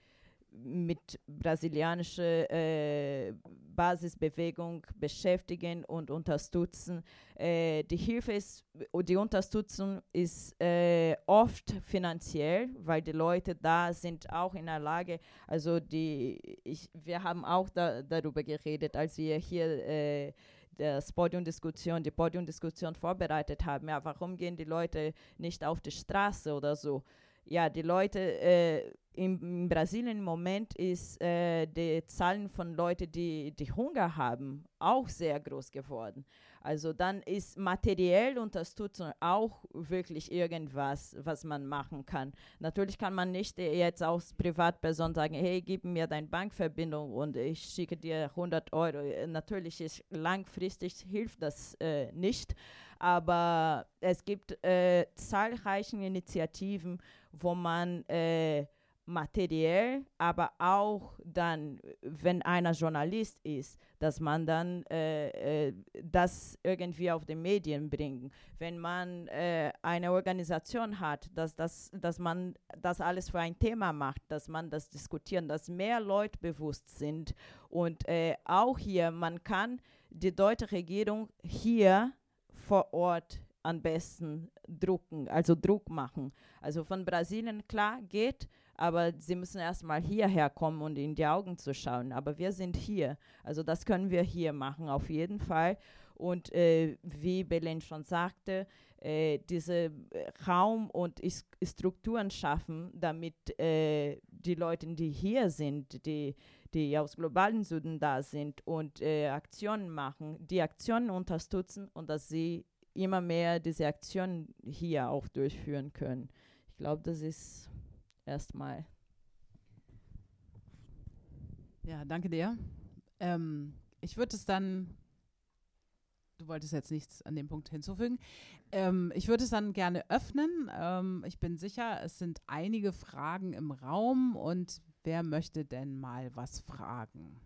mit brasilianischer äh, Basisbewegung beschäftigen und unterstützen. Äh, die Hilfe ist, die Unterstützung ist äh, oft finanziell, weil die Leute da sind auch in der Lage, also die, ich, wir haben auch da, darüber geredet, als wir hier äh, das Podiumdiskussion, die Podiumdiskussion vorbereitet haben. Ja, warum gehen die Leute nicht auf die Straße oder so? Ja, die Leute äh, in, in, Brasilien im Moment ist äh, die Zahlen von Leuten, die, die Hunger haben, auch sehr groß geworden. Also dann ist materiell Unterstützung auch wirklich irgendwas, was man machen kann. Natürlich kann man nicht jetzt als Privatperson sagen, hey, gib mir deine Bankverbindung und ich schicke dir 100 Euro. Natürlich ist langfristig hilft das äh, nicht, aber es gibt äh, zahlreiche Initiativen, wo man äh, materiell, aber auch dann, wenn einer Journalist ist, dass man dann äh, äh, das irgendwie auf die Medien bringt. Wenn man äh, eine Organisation hat, dass, das, dass man das alles für ein Thema macht, dass man das diskutiert, dass mehr Leute bewusst sind. Und äh, auch hier, man kann die deutsche Regierung hier vor Ort am besten drucken, also Druck machen. Also von Brasilien, klar, geht, aber sie müssen erstmal hierher kommen und in die Augen zu schauen. Aber wir sind hier. Also das können wir hier machen, auf jeden Fall. Und äh, wie Belen schon sagte, äh, diese Raum und Is Strukturen schaffen, damit äh, die Leute, die hier sind, die, die aus globalen Süden da sind und äh, Aktionen machen, die Aktionen unterstützen und dass sie immer mehr diese Aktionen hier auch durchführen können. Ich glaube, das ist erstmal. Ja, danke dir. Ähm, ich würde es dann, du wolltest jetzt nichts an dem Punkt hinzufügen, ähm, ich würde es dann gerne öffnen. Ähm, ich bin sicher, es sind einige Fragen im Raum und wer möchte denn mal was fragen?